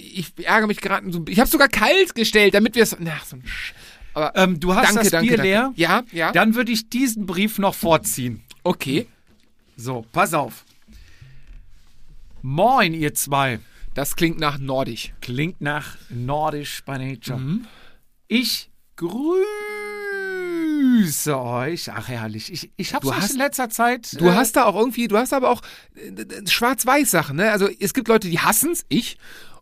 Ich ärgere mich gerade so, ich hab's sogar kalt gestellt, damit wir es, ach, so ein Sch aber, Ähm, du hast danke, das danke, Bier danke. leer. Ja, ja. Dann würde ich diesen Brief noch vorziehen. okay. So, pass auf. Moin, ihr zwei. Das klingt nach nordisch. Klingt nach Nordisch by Nature. Mhm. Ich grüße euch. Ach, herrlich. Ich, ich habe hast- in letzter Zeit. Du äh, hast da auch irgendwie, du hast aber auch äh, Schwarz-Weiß-Sachen, ne? Also es gibt Leute, die hassen's, ich.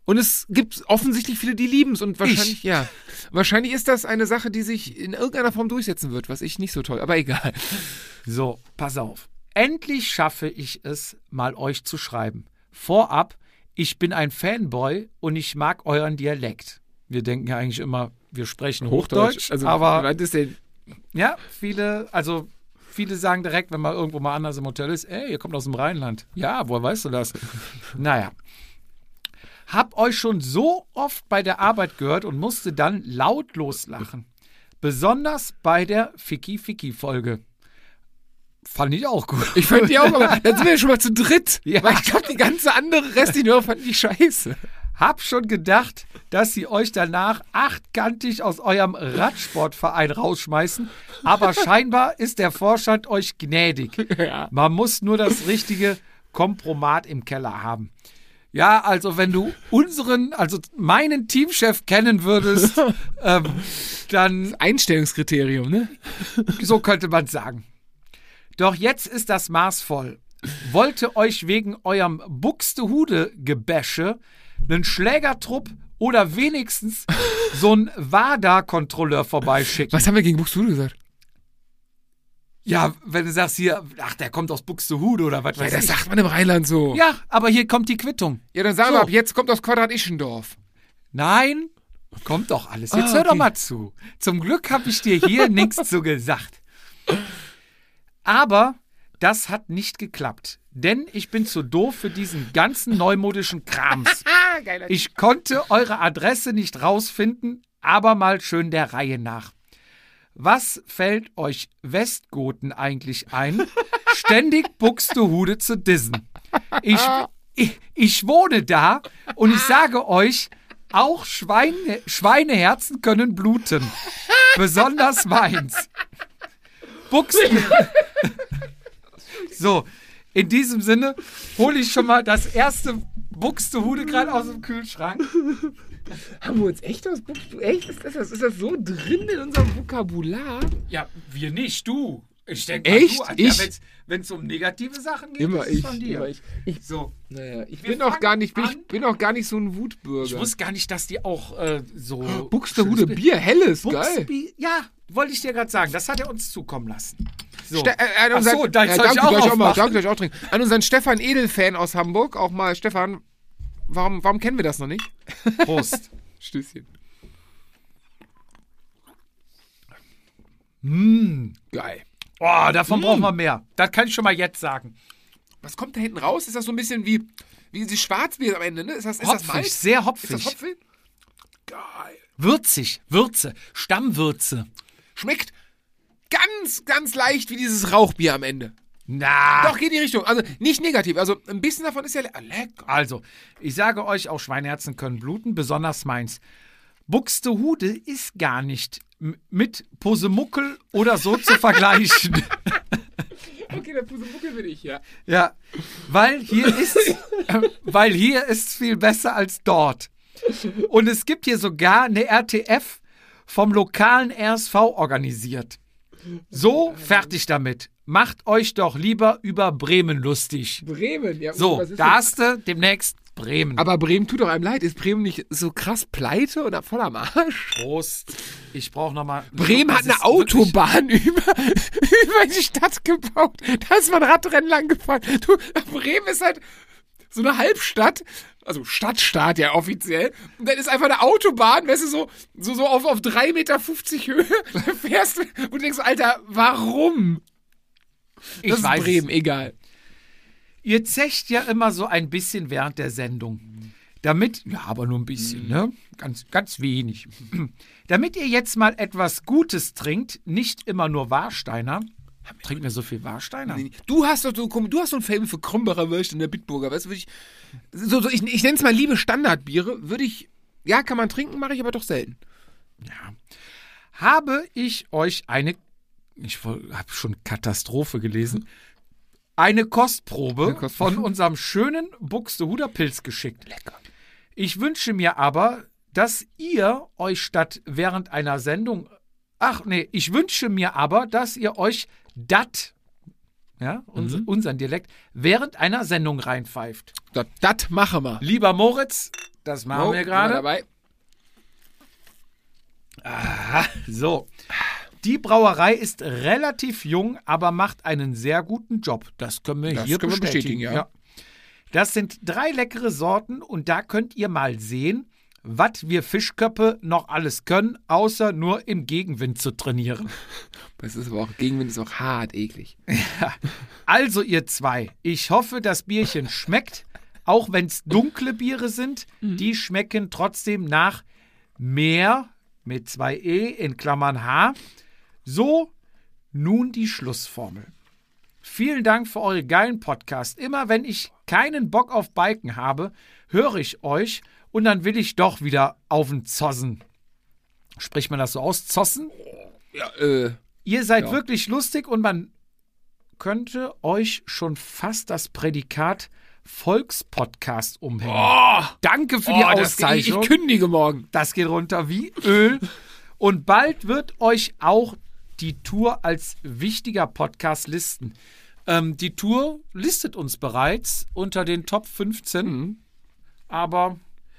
Und es gibt offensichtlich viele, die lieben's und wahrscheinlich, Ich. ja. Wahrscheinlich ist das eine Sache, die sich in irgendeiner Form durchsetzen wird, was ich nicht so toll, aber egal. So, pass auf. Endlich schaffe ich es, mal euch zu schreiben. Vorab, ich bin ein Fanboy und ich mag euren Dialekt. Wir denken ja eigentlich immer, wir sprechen Hochdeutsch, also aber? Ja, viele, also viele sagen direkt, wenn man irgendwo mal anders im Hotel ist, ey, ihr kommt aus dem Rheinland. Ja, woher weißt du das? naja. Hab euch schon so oft bei der Arbeit gehört und musste dann lautlos lachen. Besonders bei der Ficky-Ficky-Folge. Fand ich auch gut. Ich fand die auch, aber dann sind wir schon mal zu dritt. Ja. Weil ich glaube, die ganze andere restlichen Hörer fanden die scheiße. Hab schon gedacht, dass sie euch danach achtkantig aus eurem Radsportverein rausschmeißen, aber scheinbar ist der Vorstand euch gnädig. Ja. Man muss nur das richtige Kompromat im Keller haben. Ja, also wenn du unseren, also meinen Teamchef kennen würdest, ähm, dann Einstellungskriterium, ne? so könnte man sagen. Doch jetzt ist das Maß voll. wollte euch wegen eurem Buxtehude-Gebäsche einen Schlägertrupp oder wenigstens so einen WADA-Kontrolleur vorbeischicken. Was haben wir gegen Buxtehude gesagt? Ja, wenn du sagst hier, ach, der kommt aus Buxtehude oder was Ja, weiß das ich. sagt man im Rheinland so. Ja, aber hier kommt die Quittung. Ja, dann sagen So. wir ab jetzt kommt aus Quadrat Ischendorf. Nein, kommt doch alles. Jetzt Ah, hör doch mal zu. Zum Glück habe ich dir hier nichts zu gesagt. Aber das hat nicht geklappt. Denn ich bin zu doof für diesen ganzen neumodischen Krams. Ich konnte eure Adresse nicht rausfinden, aber mal schön der Reihe nach. Was fällt euch Westgoten eigentlich ein, ständig Buxtehude zu dissen? Ich, ich, ich wohne da und ich sage euch, auch Schweine, Schweineherzen können bluten. Besonders meins. Buxten. So, in diesem Sinne hole ich schon mal das erste Buxtehude gerade aus dem Kühlschrank. Haben wir uns echt aus Buxtehude? Echt? Ist das, ist das so drin in unserem Vokabular? Ja, wir nicht, du. Ich denke Echt? Du, Ich? Wenn es um negative Sachen geht, Immer ist ich, von dir. immer ich. Ich- so. Naja, ich Wir bin auch gar nicht, bin, ich bin auch gar nicht so ein Wutbürger. Ich wusste gar nicht, dass die auch äh, so. Buxtehude schönes Bier, helles, geil. Buxtebi ja, wollte ich dir gerade sagen. Das hat er uns zukommen lassen. So. Ste äh, unseren- so, da ja, soll ich danke, auch ich auch mal, danke, ich auch trinken. An unseren Stefan Edel-Fan aus Hamburg, auch mal, Stefan, warum, warum kennen wir das noch nicht? Prost. Stößchen. mm. Geil. Oh, davon brauchen wir mehr. Das kann ich schon mal jetzt sagen. Was kommt da hinten raus? Ist das so ein bisschen wie, wie dieses Schwarzbier am Ende, ne? Ist das, ist das Hopfig, Malz? sehr Ist hopfig. das Hopfen? Geil. Würzig, Würze, Stammwürze. Schmeckt ganz, ganz leicht wie dieses Rauchbier am Ende. Na. Doch, geht in die Richtung. Also nicht negativ. Also ein bisschen davon ist ja le lecker. Also, ich sage euch, auch Schweineherzen können bluten, besonders meins. Buxtehude ist gar nicht mit Posemuckel oder so zu vergleichen. Okay, der Pusemuckel bin ich, ja. ja, weil hier ist, äh, weil hier ist viel besser als dort. Und es gibt hier sogar eine RTF vom lokalen RSV organisiert. So, fertig damit. Macht euch doch lieber über Bremen lustig. Bremen, ja. So, da das? hast du demnächst Bremen. Aber Bremen tut doch einem leid. Ist Bremen nicht so krass pleite oder voll am Arsch? Prost. Ich brauche nochmal. Bremen hat eine Autobahn über, über die Stadt gebaut. Da ist man Radrennen lang gefahren. Du, Bremen ist halt so eine Halbstadt. Also Stadtstaat ja offiziell. Und dann ist einfach eine Autobahn, weißt du, so, so, so auf, auf 3,50 Meter Höhe. Da fährst du und denkst, Alter, warum? Ich Das weiß ist Bremen, es. egal. Ihr zecht ja immer so ein bisschen während der Sendung. Damit, ja, aber nur ein bisschen, ne? Ganz, ganz wenig. Damit ihr jetzt mal etwas Gutes trinkt, nicht immer nur Warsteiner. Trinkt mir so viel Warsteiner? Du hast doch so, du hast so ein Fable für Krombacher Würste in der Bitburger, weißt du, würde ich, so, so, ich, ich nenne es mal liebe Standardbiere, würde ich, ja, kann man trinken, mache ich aber doch selten. Habe ich euch eine, ich habe schon Katastrophe gelesen, eine Kostprobe, Eine Kostprobe. von unserem schönen Buxtehuder Pilz geschickt. Lecker. Ich wünsche mir aber, dass ihr euch statt während einer Sendung. Ach nee, ich wünsche mir aber, dass ihr euch dat, ja, uns, Mhm. unseren Dialekt, während einer Sendung reinpfeift. Das, das machen wir. Lieber Moritz, das machen Oh, wir gerade. dabei. So. Die Brauerei ist relativ jung, aber macht einen sehr guten Job. Das können wir Das hier können wir bestätigen. bestätigen, ja. Das sind drei leckere Sorten und da könnt ihr mal sehen, was wir Fischköppe noch alles können, außer nur im Gegenwind zu trainieren. Das ist aber auch, Gegenwind ist auch hart eklig. Also ihr zwei, ich hoffe, das Bierchen schmeckt, auch wenn es dunkle Biere sind, die schmecken trotzdem nach mehr mit zwei E in Klammern H. So, nun die Schlussformel. Vielen Dank für eure geilen Podcasts. Immer wenn ich keinen Bock auf Biken habe, höre ich euch und dann will ich doch wieder auf den Zossen. Spricht man das so aus? Zossen? Ja, äh, Ihr seid Ja. wirklich lustig und man könnte euch schon fast das Prädikat Volkspodcast umhängen. Danke für die oh, ich, Auszeichnung. ich kündige morgen. das geht runter wie Öl. Und bald wird euch auch die Tour als wichtiger Podcast listen. Ähm, die Tour listet uns bereits unter den Top 15. Mhm. Aber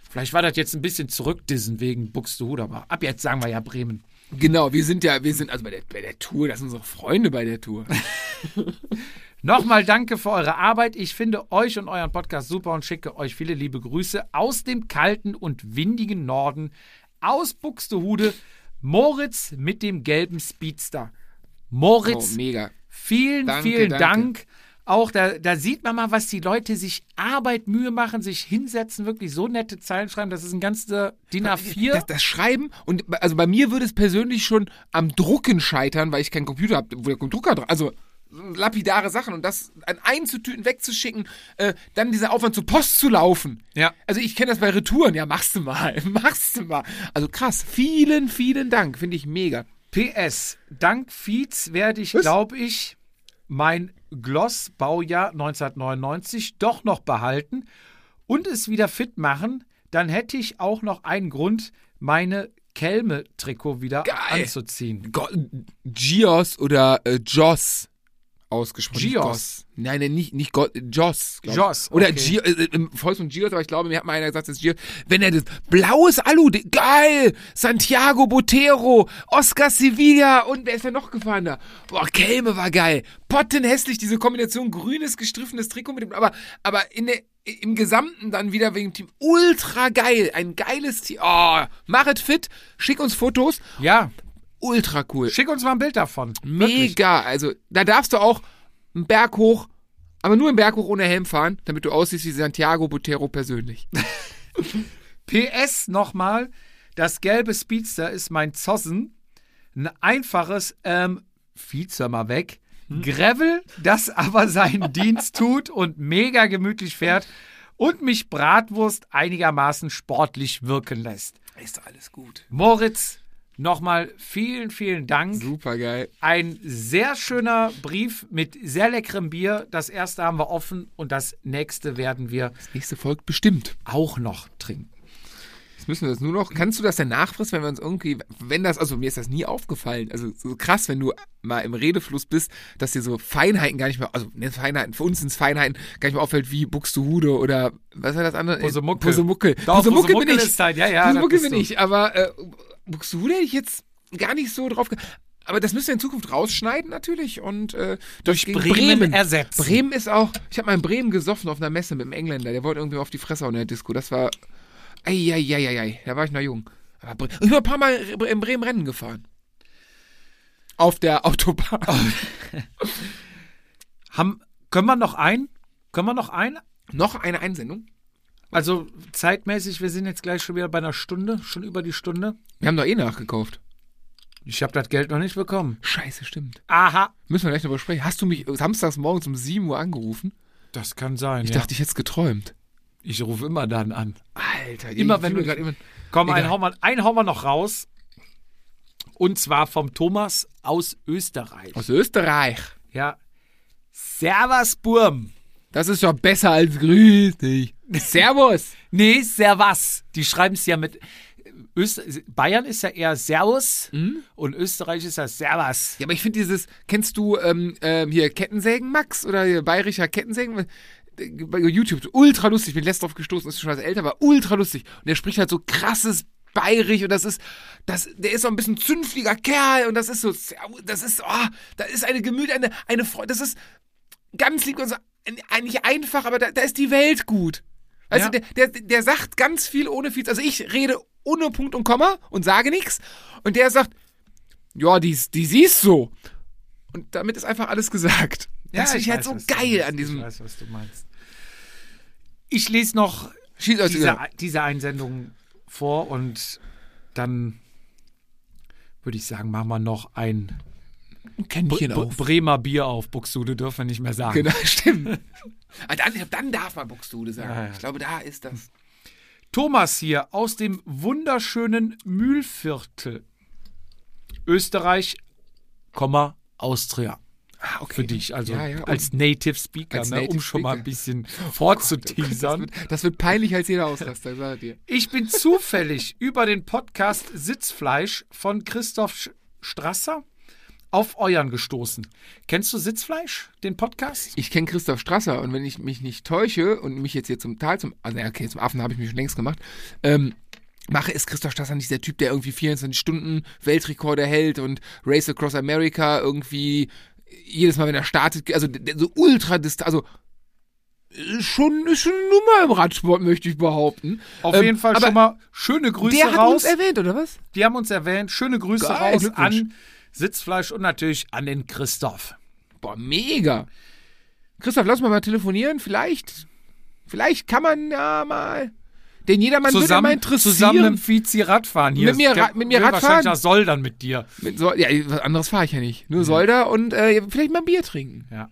vielleicht war das jetzt ein bisschen zurückdissen wegen Buxtehude. Aber ab jetzt sagen wir ja Bremen. Genau, wir sind ja, wir sind also bei der, bei der Tour, das sind unsere Freunde bei der Tour. Nochmal danke für eure Arbeit. Ich finde euch und euren Podcast super und schicke euch viele liebe Grüße aus dem kalten und windigen Norden, aus Buxtehude. Moritz mit dem gelben Speedster. Oh, Moritz, mega. vielen, Danke, vielen danke. Dank. Auch da, da sieht man mal, was die Leute sich Arbeit, Mühe machen, sich hinsetzen, wirklich so nette Zeilen schreiben. Das ist ein ganzer DIN A4. Das, das Schreiben und also bei mir würde es persönlich schon am Drucken scheitern, weil ich keinen Computer habe, wo der Drucker dran. Also lapidare Sachen und das an einzutüten, wegzuschicken, äh, dann dieser Aufwand zur Post zu laufen. Ja. Also ich kenne das bei Retouren, ja, machst du mal, machst du mal. Also krass, vielen, vielen Dank, finde ich mega. PS, dank Fietz werde ich, glaube ich, mein Gloss Baujahr 1999 doch noch behalten und es wieder fit machen. Dann hätte ich auch noch einen Grund, meine Kelme-Trikot wieder Geil. anzuziehen. Go Gios oder äh, Joss ausgesprochen. Gios. Nein, nein, nicht, nicht Go Joss. ich. Joss, Oder okay. Gio, äh, im Volksmund Gios, aber ich glaube, mir hat mal einer gesagt, das ist Gios. Wenn er das blaues Alu, geil! Santiago Botero, Oscar Sevilla und wer ist denn noch gefahren da? Boah, Kelme war geil. Pottenhässlich, diese Kombination grünes, gestriffenes Trikot mit dem, aber, aber in der, im Gesamten dann wieder wegen dem Team ultra geil. Ein geiles Team. Oh, machet fit, schick uns Fotos. Ja, Ultra cool. schick uns mal ein Bild davon. Wirklich. Mega. Also, da darfst du auch einen Berg hoch, aber nur einen Berg hoch ohne Helm fahren, damit du aussiehst wie Santiago Botero persönlich. PS nochmal, das gelbe Speedster ist mein Zossen. Ein einfaches, ähm, Vieh's mal weg. Gravel, das aber seinen Dienst tut und mega gemütlich fährt und mich Bratwurst einigermaßen sportlich wirken lässt. Ist alles gut. Moritz, nochmal vielen, vielen Dank. Super geil. Ein sehr schöner Brief mit sehr leckerem Bier. Das erste haben wir offen und das nächste werden wir Das nächste folgt bestimmt. auch noch trinken. Jetzt müssen wir das nur noch. Kannst du das denn nachfrisst, wenn wir uns irgendwie, wenn das, also mir ist das nie aufgefallen. Also so krass, wenn du mal im Redefluss bist, dass dir so Feinheiten gar nicht mehr, also ne, Feinheiten, für uns sind es Feinheiten, gar nicht mehr auffällt wie Buxtehude oder was war das andere? Pusemuckel. Pusemuckel. Doch, Pusemuckel bin ich. halt, ja, ja, Pusemuckel bin ich, aber äh, Buxtehude hätte ich jetzt gar nicht so drauf. Aber das müssen wir in Zukunft rausschneiden natürlich und äh, Durch gegen Bremen ersetzen. Bremen ist auch. Ich habe mal in Bremen gesoffen auf einer Messe mit einem Engländer. Der wollte irgendwie auf die Fresse hauen in der Disco. Das war. Eieieiei. Da war ich noch jung. Aber ich bin ein paar Mal in Bremen Rennen gefahren. Auf der Autobahn. Haben, können wir noch ein? Können wir noch ein? noch eine Einsendung. Also zeitmäßig, wir sind jetzt gleich schon wieder bei einer Stunde, schon über die Stunde. Wir haben doch eh nachgekauft. Ich habe das Geld noch nicht bekommen. Scheiße, stimmt. Aha. Müssen wir gleich darüber sprechen. Hast du mich samstags morgens um 7 Uhr angerufen? Das kann sein. Ich ja. dachte, ich hätte es geträumt. ich rufe immer dann an. Alter, Immer wenn du- grad immer. Komm, einen Egal. hauen, wir, einen hauen wir noch raus. Und zwar vom Thomas aus Österreich. Aus Österreich. Ja. Servus, Burm. Das ist doch besser als grüß dich. Servus. Nee, Servus. Die schreiben es ja mit. Öster Bayern ist ja eher Servus und Österreich ist ja Servus. Ja, aber ich finde dieses, kennst du ähm, ähm, hier Kettensägen, Max? Oder hier bayerischer Kettensägen? Bei YouTube, ultra lustig. Ich bin letztens drauf gestoßen, ist schon was älter, aber ultra lustig. Und der spricht halt so krasses bayerisch und das ist, das, der ist so ein bisschen zünftiger Kerl und das ist so, das ist, oh, da ist eine Gemüt, eine, eine Freude, das ist ganz lieb und so, eigentlich einfach, aber da, da ist die Welt gut. Also Ja. der, der, der sagt ganz viel ohne viel, also ich rede ohne Punkt und Komma und sage nichts und der sagt, ja, die, die siehst so. Und damit ist einfach alles gesagt. das finde ich halt so geil an diesem. Ich weiß, was du meinst. Ich lese noch diese, diese Einsendung vor und dann würde ich sagen, machen wir noch ein ein Kännchen auf. Bremer Bier auf. Buxtehude dürfen wir nicht mehr sagen. Genau, stimmt. Dann, dann darf man Buxtehude sagen. Ja, ja. Ich glaube, da ist das. Thomas hier aus dem wunderschönen Mühlviertel. Österreich, Austria. Ah, okay. Für dich, also Ja, ja, als Native Speaker, Als ne, um Native schon mal ein Speaker. bisschen Das vorzuteasern. wird, das wird peinlich als jeder Ausraster, sag ich dir. Ich bin zufällig über den Podcast Sitzfleisch von Christoph Strasser auf euren gestoßen. Kennst du Sitzfleisch, den Podcast? Ich kenne Christoph Strasser und wenn ich mich nicht täusche und mich jetzt hier zum Teil zum, also ja, okay, zum Affen habe ich mich schon längst gemacht, ähm, mache, ist Christoph Strasser nicht der Typ, der irgendwie 24 Stunden Weltrekorde hält und Race Across America irgendwie jedes Mal, wenn er startet, also so ultra distant, also ist schon, ist schon eine Nummer im Radsport, möchte ich behaupten. Auf Ähm, jeden Fall schon mal schöne Grüße Der hat raus. uns erwähnt, oder was? Die haben uns erwähnt. Schöne Grüße Geil, raus an Sitzfleisch und natürlich an den Christoph. Boah, mega. Christoph, lass mal mal telefonieren. Vielleicht, vielleicht kann man ja mal den jedermann würde mal Zusammen, interessieren. zusammen mit dem Vizi Radfahren hier. Mit mir Ra- mit mir Radfahren? wahrscheinlich nach Soldern mit dir. Mit so, ja, was anderes fahre ich ja nicht. Nur Solda und äh, vielleicht mal ein Bier trinken. Ja.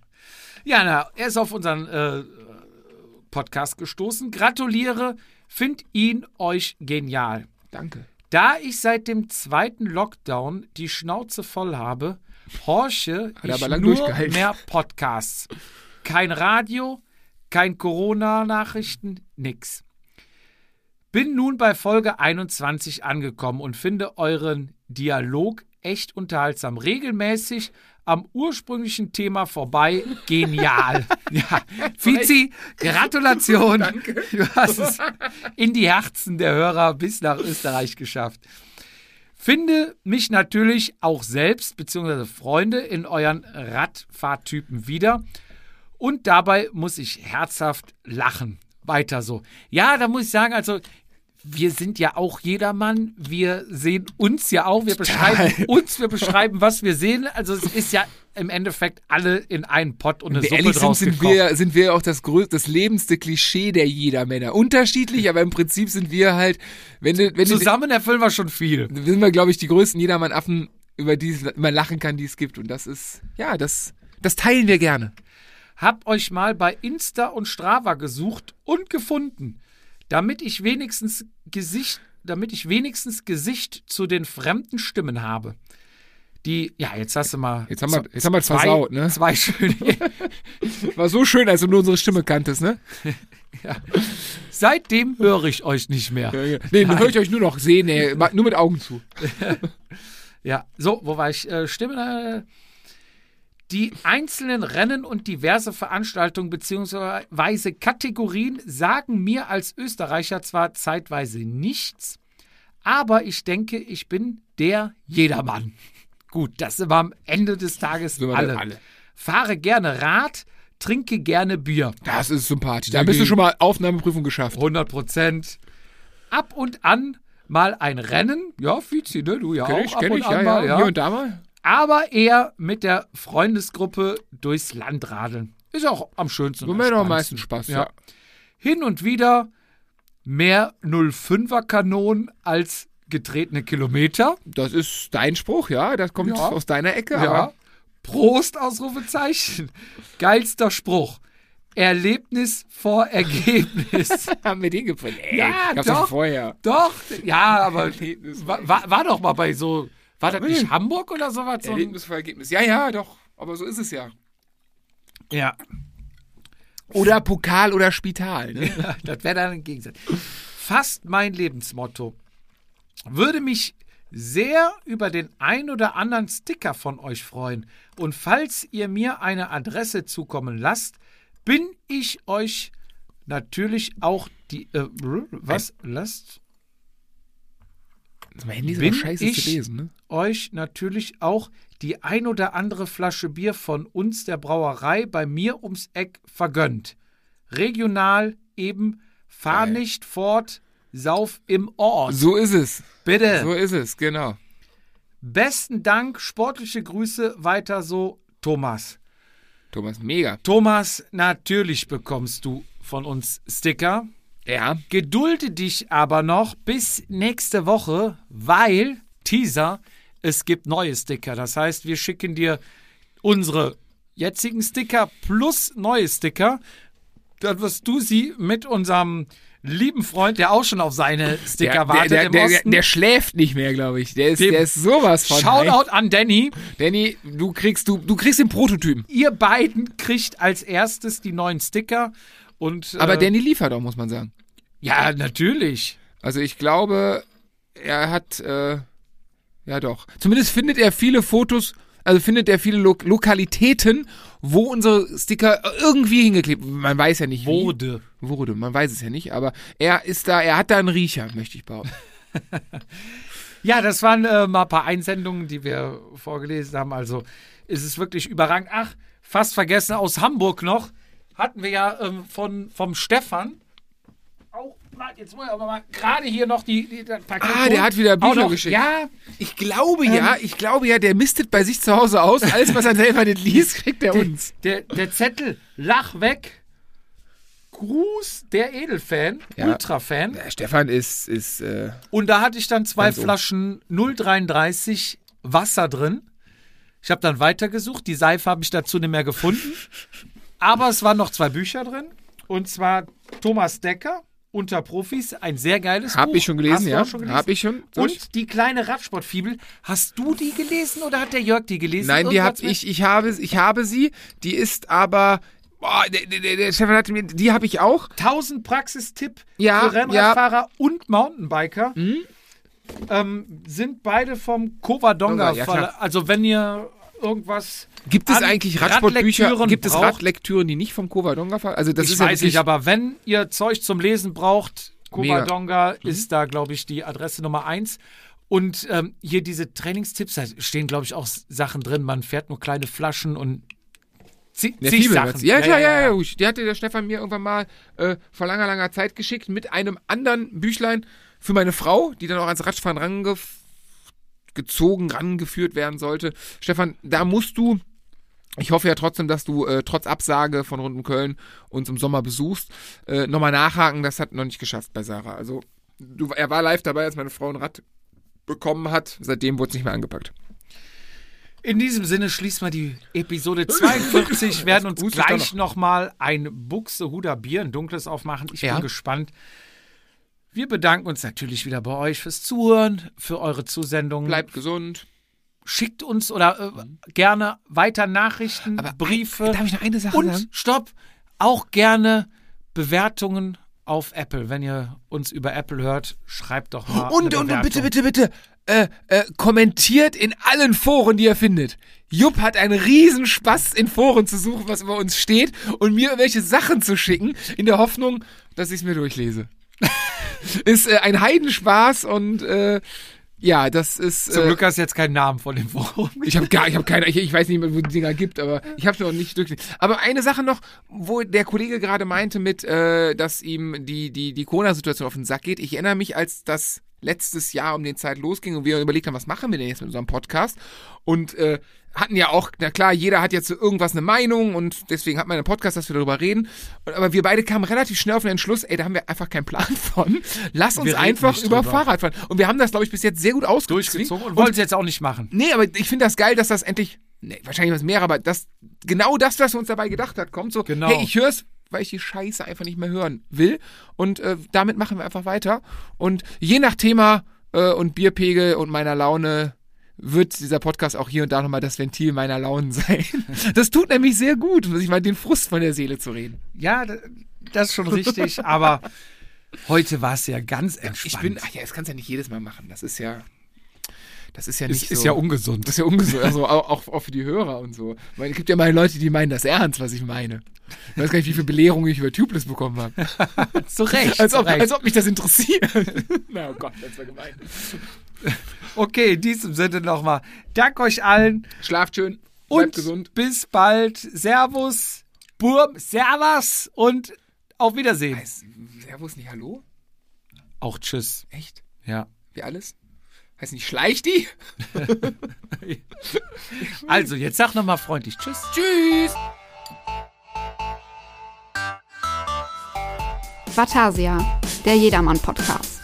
Ja, na, er ist auf unseren äh, Podcast gestoßen. Gratuliere, find ihn euch genial. Danke. Da ich seit dem zweiten Lockdown die Schnauze voll habe, horche ich aber nur mehr Podcasts. Kein Radio, kein Corona-Nachrichten, nix. Bin nun bei Folge 21 angekommen und finde euren Dialog echt unterhaltsam. Regelmäßig am ursprünglichen Thema vorbei. Genial. ja. Fizi, Gratulation. Du hast es in die Herzen der Hörer bis nach Österreich geschafft. Finde mich natürlich auch selbst bzw. Freunde in euren Radfahrtypen wieder. Und dabei muss ich herzhaft lachen. Weiter so. Ja, da muss ich sagen, also wir sind ja auch jedermann. Wir sehen uns ja auch. Wir beschreiben uns, wir beschreiben, was wir sehen. Also es ist ja im Endeffekt alle in einen Pott und eine Wenn wir Suppe ehrlich sind, sind gekocht. wir, sind wir auch das größte, das lebendste Klischee der Jedermänner. Unterschiedlich, aber im Prinzip sind wir halt, wenn wenn Zusammen erfüllen wir schon viel. sind wir, glaube ich, die größten Jedermann-Affen, über die man lachen kann, die es gibt. Und das ist, ja, das, das teilen wir gerne. Hab euch mal bei Insta und Strava gesucht und gefunden, damit ich wenigstens Gesicht, damit ich wenigstens Gesicht zu den fremden Stimmen habe. Die, ja, jetzt hast du mal. Jetzt haben wir- jetzt haben wir zwei, versaut, ne? Zwei schöne. War so schön, als du nur unsere Stimme kanntest, ne? Seitdem höre ich euch nicht mehr. Nee, dann höre ich euch nur noch sehen, ma- nur mit Augen zu. Ja, so, wo war ich? Äh, Stimme. Äh, die einzelnen Rennen und diverse Veranstaltungen bzw. Kategorien sagen mir als Österreicher zwar zeitweise nichts, aber ich denke, ich bin der Jedermann. Gut, das sind wir am Ende des Tages alle. alle. Fahre gerne Rad, trinke gerne Bier. Das ist sympathisch. Da bist du schon mal Aufnahmeprüfung geschafft. 100 Prozent. Ab und an mal ein Rennen. Ja, Fizi, ne? Du ja Kenn auch. ich, ab kenn und ich, an ja, mal, ja. Hier und da mal. Aber eher mit der Freundesgruppe durchs Land radeln. Ist auch am schönsten. Wo am meisten Spaß, Ja. ja. Hin und wieder mehr 05er Kanonen als getretene Kilometer. Das ist dein Spruch, ja. Das kommt Ja. aus deiner Ecke. Ja. Prost, Ausrufezeichen. Geilster Spruch. Erlebnis vor Ergebnis. haben wir den geprägt. Ey, Ja, doch. vorher. Doch, ja, aber war, war doch mal bei so, war das nicht Hamburg oder sowas? So Erlebnis vor Ergebnis. Ja, ja, doch. Aber so ist es ja. ja, Oder Pokal oder Spital. Ne? das wäre dann ein Gegensatz. Fast mein Lebensmotto. Würde mich sehr über den ein oder anderen Sticker von euch freuen. Und falls ihr mir eine Adresse zukommen lasst, bin ich euch natürlich auch die. Äh, was? Lasst Mein Handy ist Bin scheiße ich- zu lesen, ne? Euch natürlich auch die ein oder andere Flasche Bier von uns der Brauerei bei mir ums Eck vergönnt. Regional eben, fahr Geil. nicht fort, sauf im Ort. So ist es. Bitte. So ist es, genau. Besten Dank, sportliche Grüße, weiter so, Thomas. Thomas, mega. Thomas, natürlich bekommst du von uns Sticker. Ja. Gedulde dich aber noch bis nächste Woche, weil, Teaser, es gibt neue Sticker. Das heißt, wir schicken dir unsere jetzigen Sticker plus neue Sticker. Dann wirst du sie mit unserem lieben Freund, der auch schon auf seine Sticker Der, wartet der, der, der, der schläft nicht mehr, glaube ich. Der ist, Dem- der ist sowas von. Shoutout an Danny. Danny, du kriegst, du, du kriegst den Prototypen. Ihr beiden kriegt als erstes die neuen Sticker. Und, Aber äh, Danny liefert auch, muss man sagen. Ja, natürlich. Also ich glaube, er hat, äh, ja doch. Zumindest findet er viele Fotos. Also findet er viele Lo Lokalitäten, wo unsere Sticker irgendwie hingeklebt. Man weiß ja nicht wie. Wurde. Wurde. Man weiß es ja nicht, aber er ist da, er hat da einen Riecher, möchte ich behaupten. Ja, das waren äh, mal ein paar Einsendungen, die wir vorgelesen haben. Also ist es wirklich überragend. Ach, fast vergessen, aus Hamburg noch hatten wir ja ähm, von, vom Stefan jetzt muss ich aber mal gerade hier noch die, die Paket Ah, der hat wieder Bücher geschickt. Ja, Ich glaube ja, ich glaube ja, der mistet bei sich zu Hause aus. Alles, was er selber nicht liest, kriegt er uns. der, der Zettel, lach weg. Gruß, der Edelfan, Ja. Ultrafan. Der Stefan ist, ist, äh, Und da hatte ich dann zwei. Flaschen 0,33 Wasser drin. Ich habe dann weitergesucht. Die Seife habe ich dazu nicht mehr gefunden. Aber es waren noch zwei Bücher drin. Und zwar Thomas Decker, Unter Profis. Ein sehr geiles hab Buch. ich schon gelesen, ja. schon gelesen? Hab ich schon. Soll ich? Und die kleine Radsportfibel. Hast du die gelesen oder hat der Jörg die gelesen? Nein, die hab mit- ich, ich habe, ich habe sie. Die ist aber, boah, der, der, der Stefan hatte mir, die habe ich auch. 1000 Praxistipp Ja, für Rennradfahrer und Mountainbiker. Ähm, sind beide vom Covadonga. Ja. Verlag. also wenn ihr irgendwas Gibt es eigentlich Radsportbücher? Gibt es? Radlektüren, die nicht vom Covadonga fallen? Also das ich ist ja weiß wirklich, nicht, aber wenn ihr Zeug zum Lesen braucht, Mega. Covadonga Mhm. ist da, glaube ich, die Adresse Nummer eins. Und ähm, hier diese Trainingstipps, da stehen, glaube ich, auch Sachen drin. Man fährt nur kleine Flaschen und zieht Sachen. meinst? Ja, klar, ja, ja, ja. Die hatte der Stefan mir irgendwann mal äh, vor langer, langer Zeit geschickt mit einem anderen Büchlein für meine Frau, die dann auch ans Radfahren rangezogen, rangeführt werden sollte. Stefan, da musst du, ich hoffe ja trotzdem, dass du äh, trotz Absage von Runden Köln uns im Sommer besuchst, äh, nochmal nachhaken. Das hat noch nicht geschafft bei Sarah. Also, du, er war live dabei, als meine Frau ein Rad bekommen hat. Seitdem wurde es nicht mehr angepackt. In diesem Sinne schließt mal die Episode 42. werden uns gleich nochmal ein Buxtehuder Bier, ein dunkles aufmachen. Ich Ja. bin gespannt. Wir bedanken uns natürlich wieder bei euch fürs Zuhören, für eure Zusendungen. Bleibt gesund. Schickt uns oder äh, gerne weiter Nachrichten, Briefe. Darf ich noch eine Sache und sagen? stopp, auch gerne Bewertungen auf Apple. Wenn ihr uns über Apple hört, schreibt doch mal. Und, und, und bitte, bitte, bitte, äh, äh, kommentiert in allen Foren, die ihr findet. Jupp hat einen Riesenspaß, in Foren zu suchen, was über uns steht und mir irgendwelche Sachen zu schicken, in der Hoffnung, dass ich es mir durchlese. ist äh, ein Heidenspaß und äh, ja, das ist. Zum äh, Glück hast du jetzt keinen Namen von dem Forum. ich habe gar, ich habe keine, ich, ich weiß nicht mehr, wo die Dinger gibt, aber ich habe noch nicht durch. Aber eine Sache noch, wo der Kollege gerade meinte mit, äh, dass ihm die die die Corona-Situation auf den Sack geht. Ich erinnere mich, als das letztes Jahr um den Zeit losging und wir überlegt haben, was machen wir denn jetzt mit unserem Podcast und äh, hatten ja auch, na klar, jeder hat jetzt zu irgendwas eine Meinung und deswegen hat man einen Podcast, dass wir darüber reden. Aber wir beide kamen relativ schnell auf den Entschluss, ey, da haben wir einfach keinen Plan von. Lass uns einfach über drüber. Fahrradfahren. Und wir haben das, glaube ich, bis jetzt sehr gut. Durchgezogen und wollen es jetzt auch nicht machen. Nee, aber ich finde das geil, dass das endlich, nee, wahrscheinlich was mehr, aber das, genau das, was uns dabei gedacht hat, kommt so, Genau. hey, ich hör's, weil ich die Scheiße einfach nicht mehr hören will. Und äh, damit machen wir einfach weiter. Und je nach Thema äh, und Bierpegel und meiner Laune wird dieser Podcast auch hier und da nochmal das Ventil meiner Launen sein. Das tut nämlich sehr gut, sich mal den Frust von der Seele zu reden. Ja, das ist schon richtig, aber heute war es ja ganz entspannt. Ich bin, ach ja, das kannst du ja nicht jedes Mal machen. Das ist ja, das ist ja nicht ist, ist so. ja ungesund. Das ist ja ungesund, also auch, auch, für die Hörer und so. Meine, es gibt ja mal Leute, die meinen das ernst, was ich meine. Ich weiß gar nicht, wie viele Belehrungen ich über Tubeless bekommen habe. Zu Recht. Als ob, Recht. als ob mich das interessiert. Na oh Gott, das war gemein. Okay, in diesem Sinne nochmal. Dank euch allen Schlaft schön, bleibt und gesund. bis bald. Servus, Burm, Servus und auf Wiedersehen. Heißt Servus nicht Hallo? Auch Tschüss. Echt? Ja. Wie alles? Heißt nicht Schleich die? Also, jetzt sag nochmal freundlich Tschüss. Tschüss! Vatasia, der Jedermann-Podcast.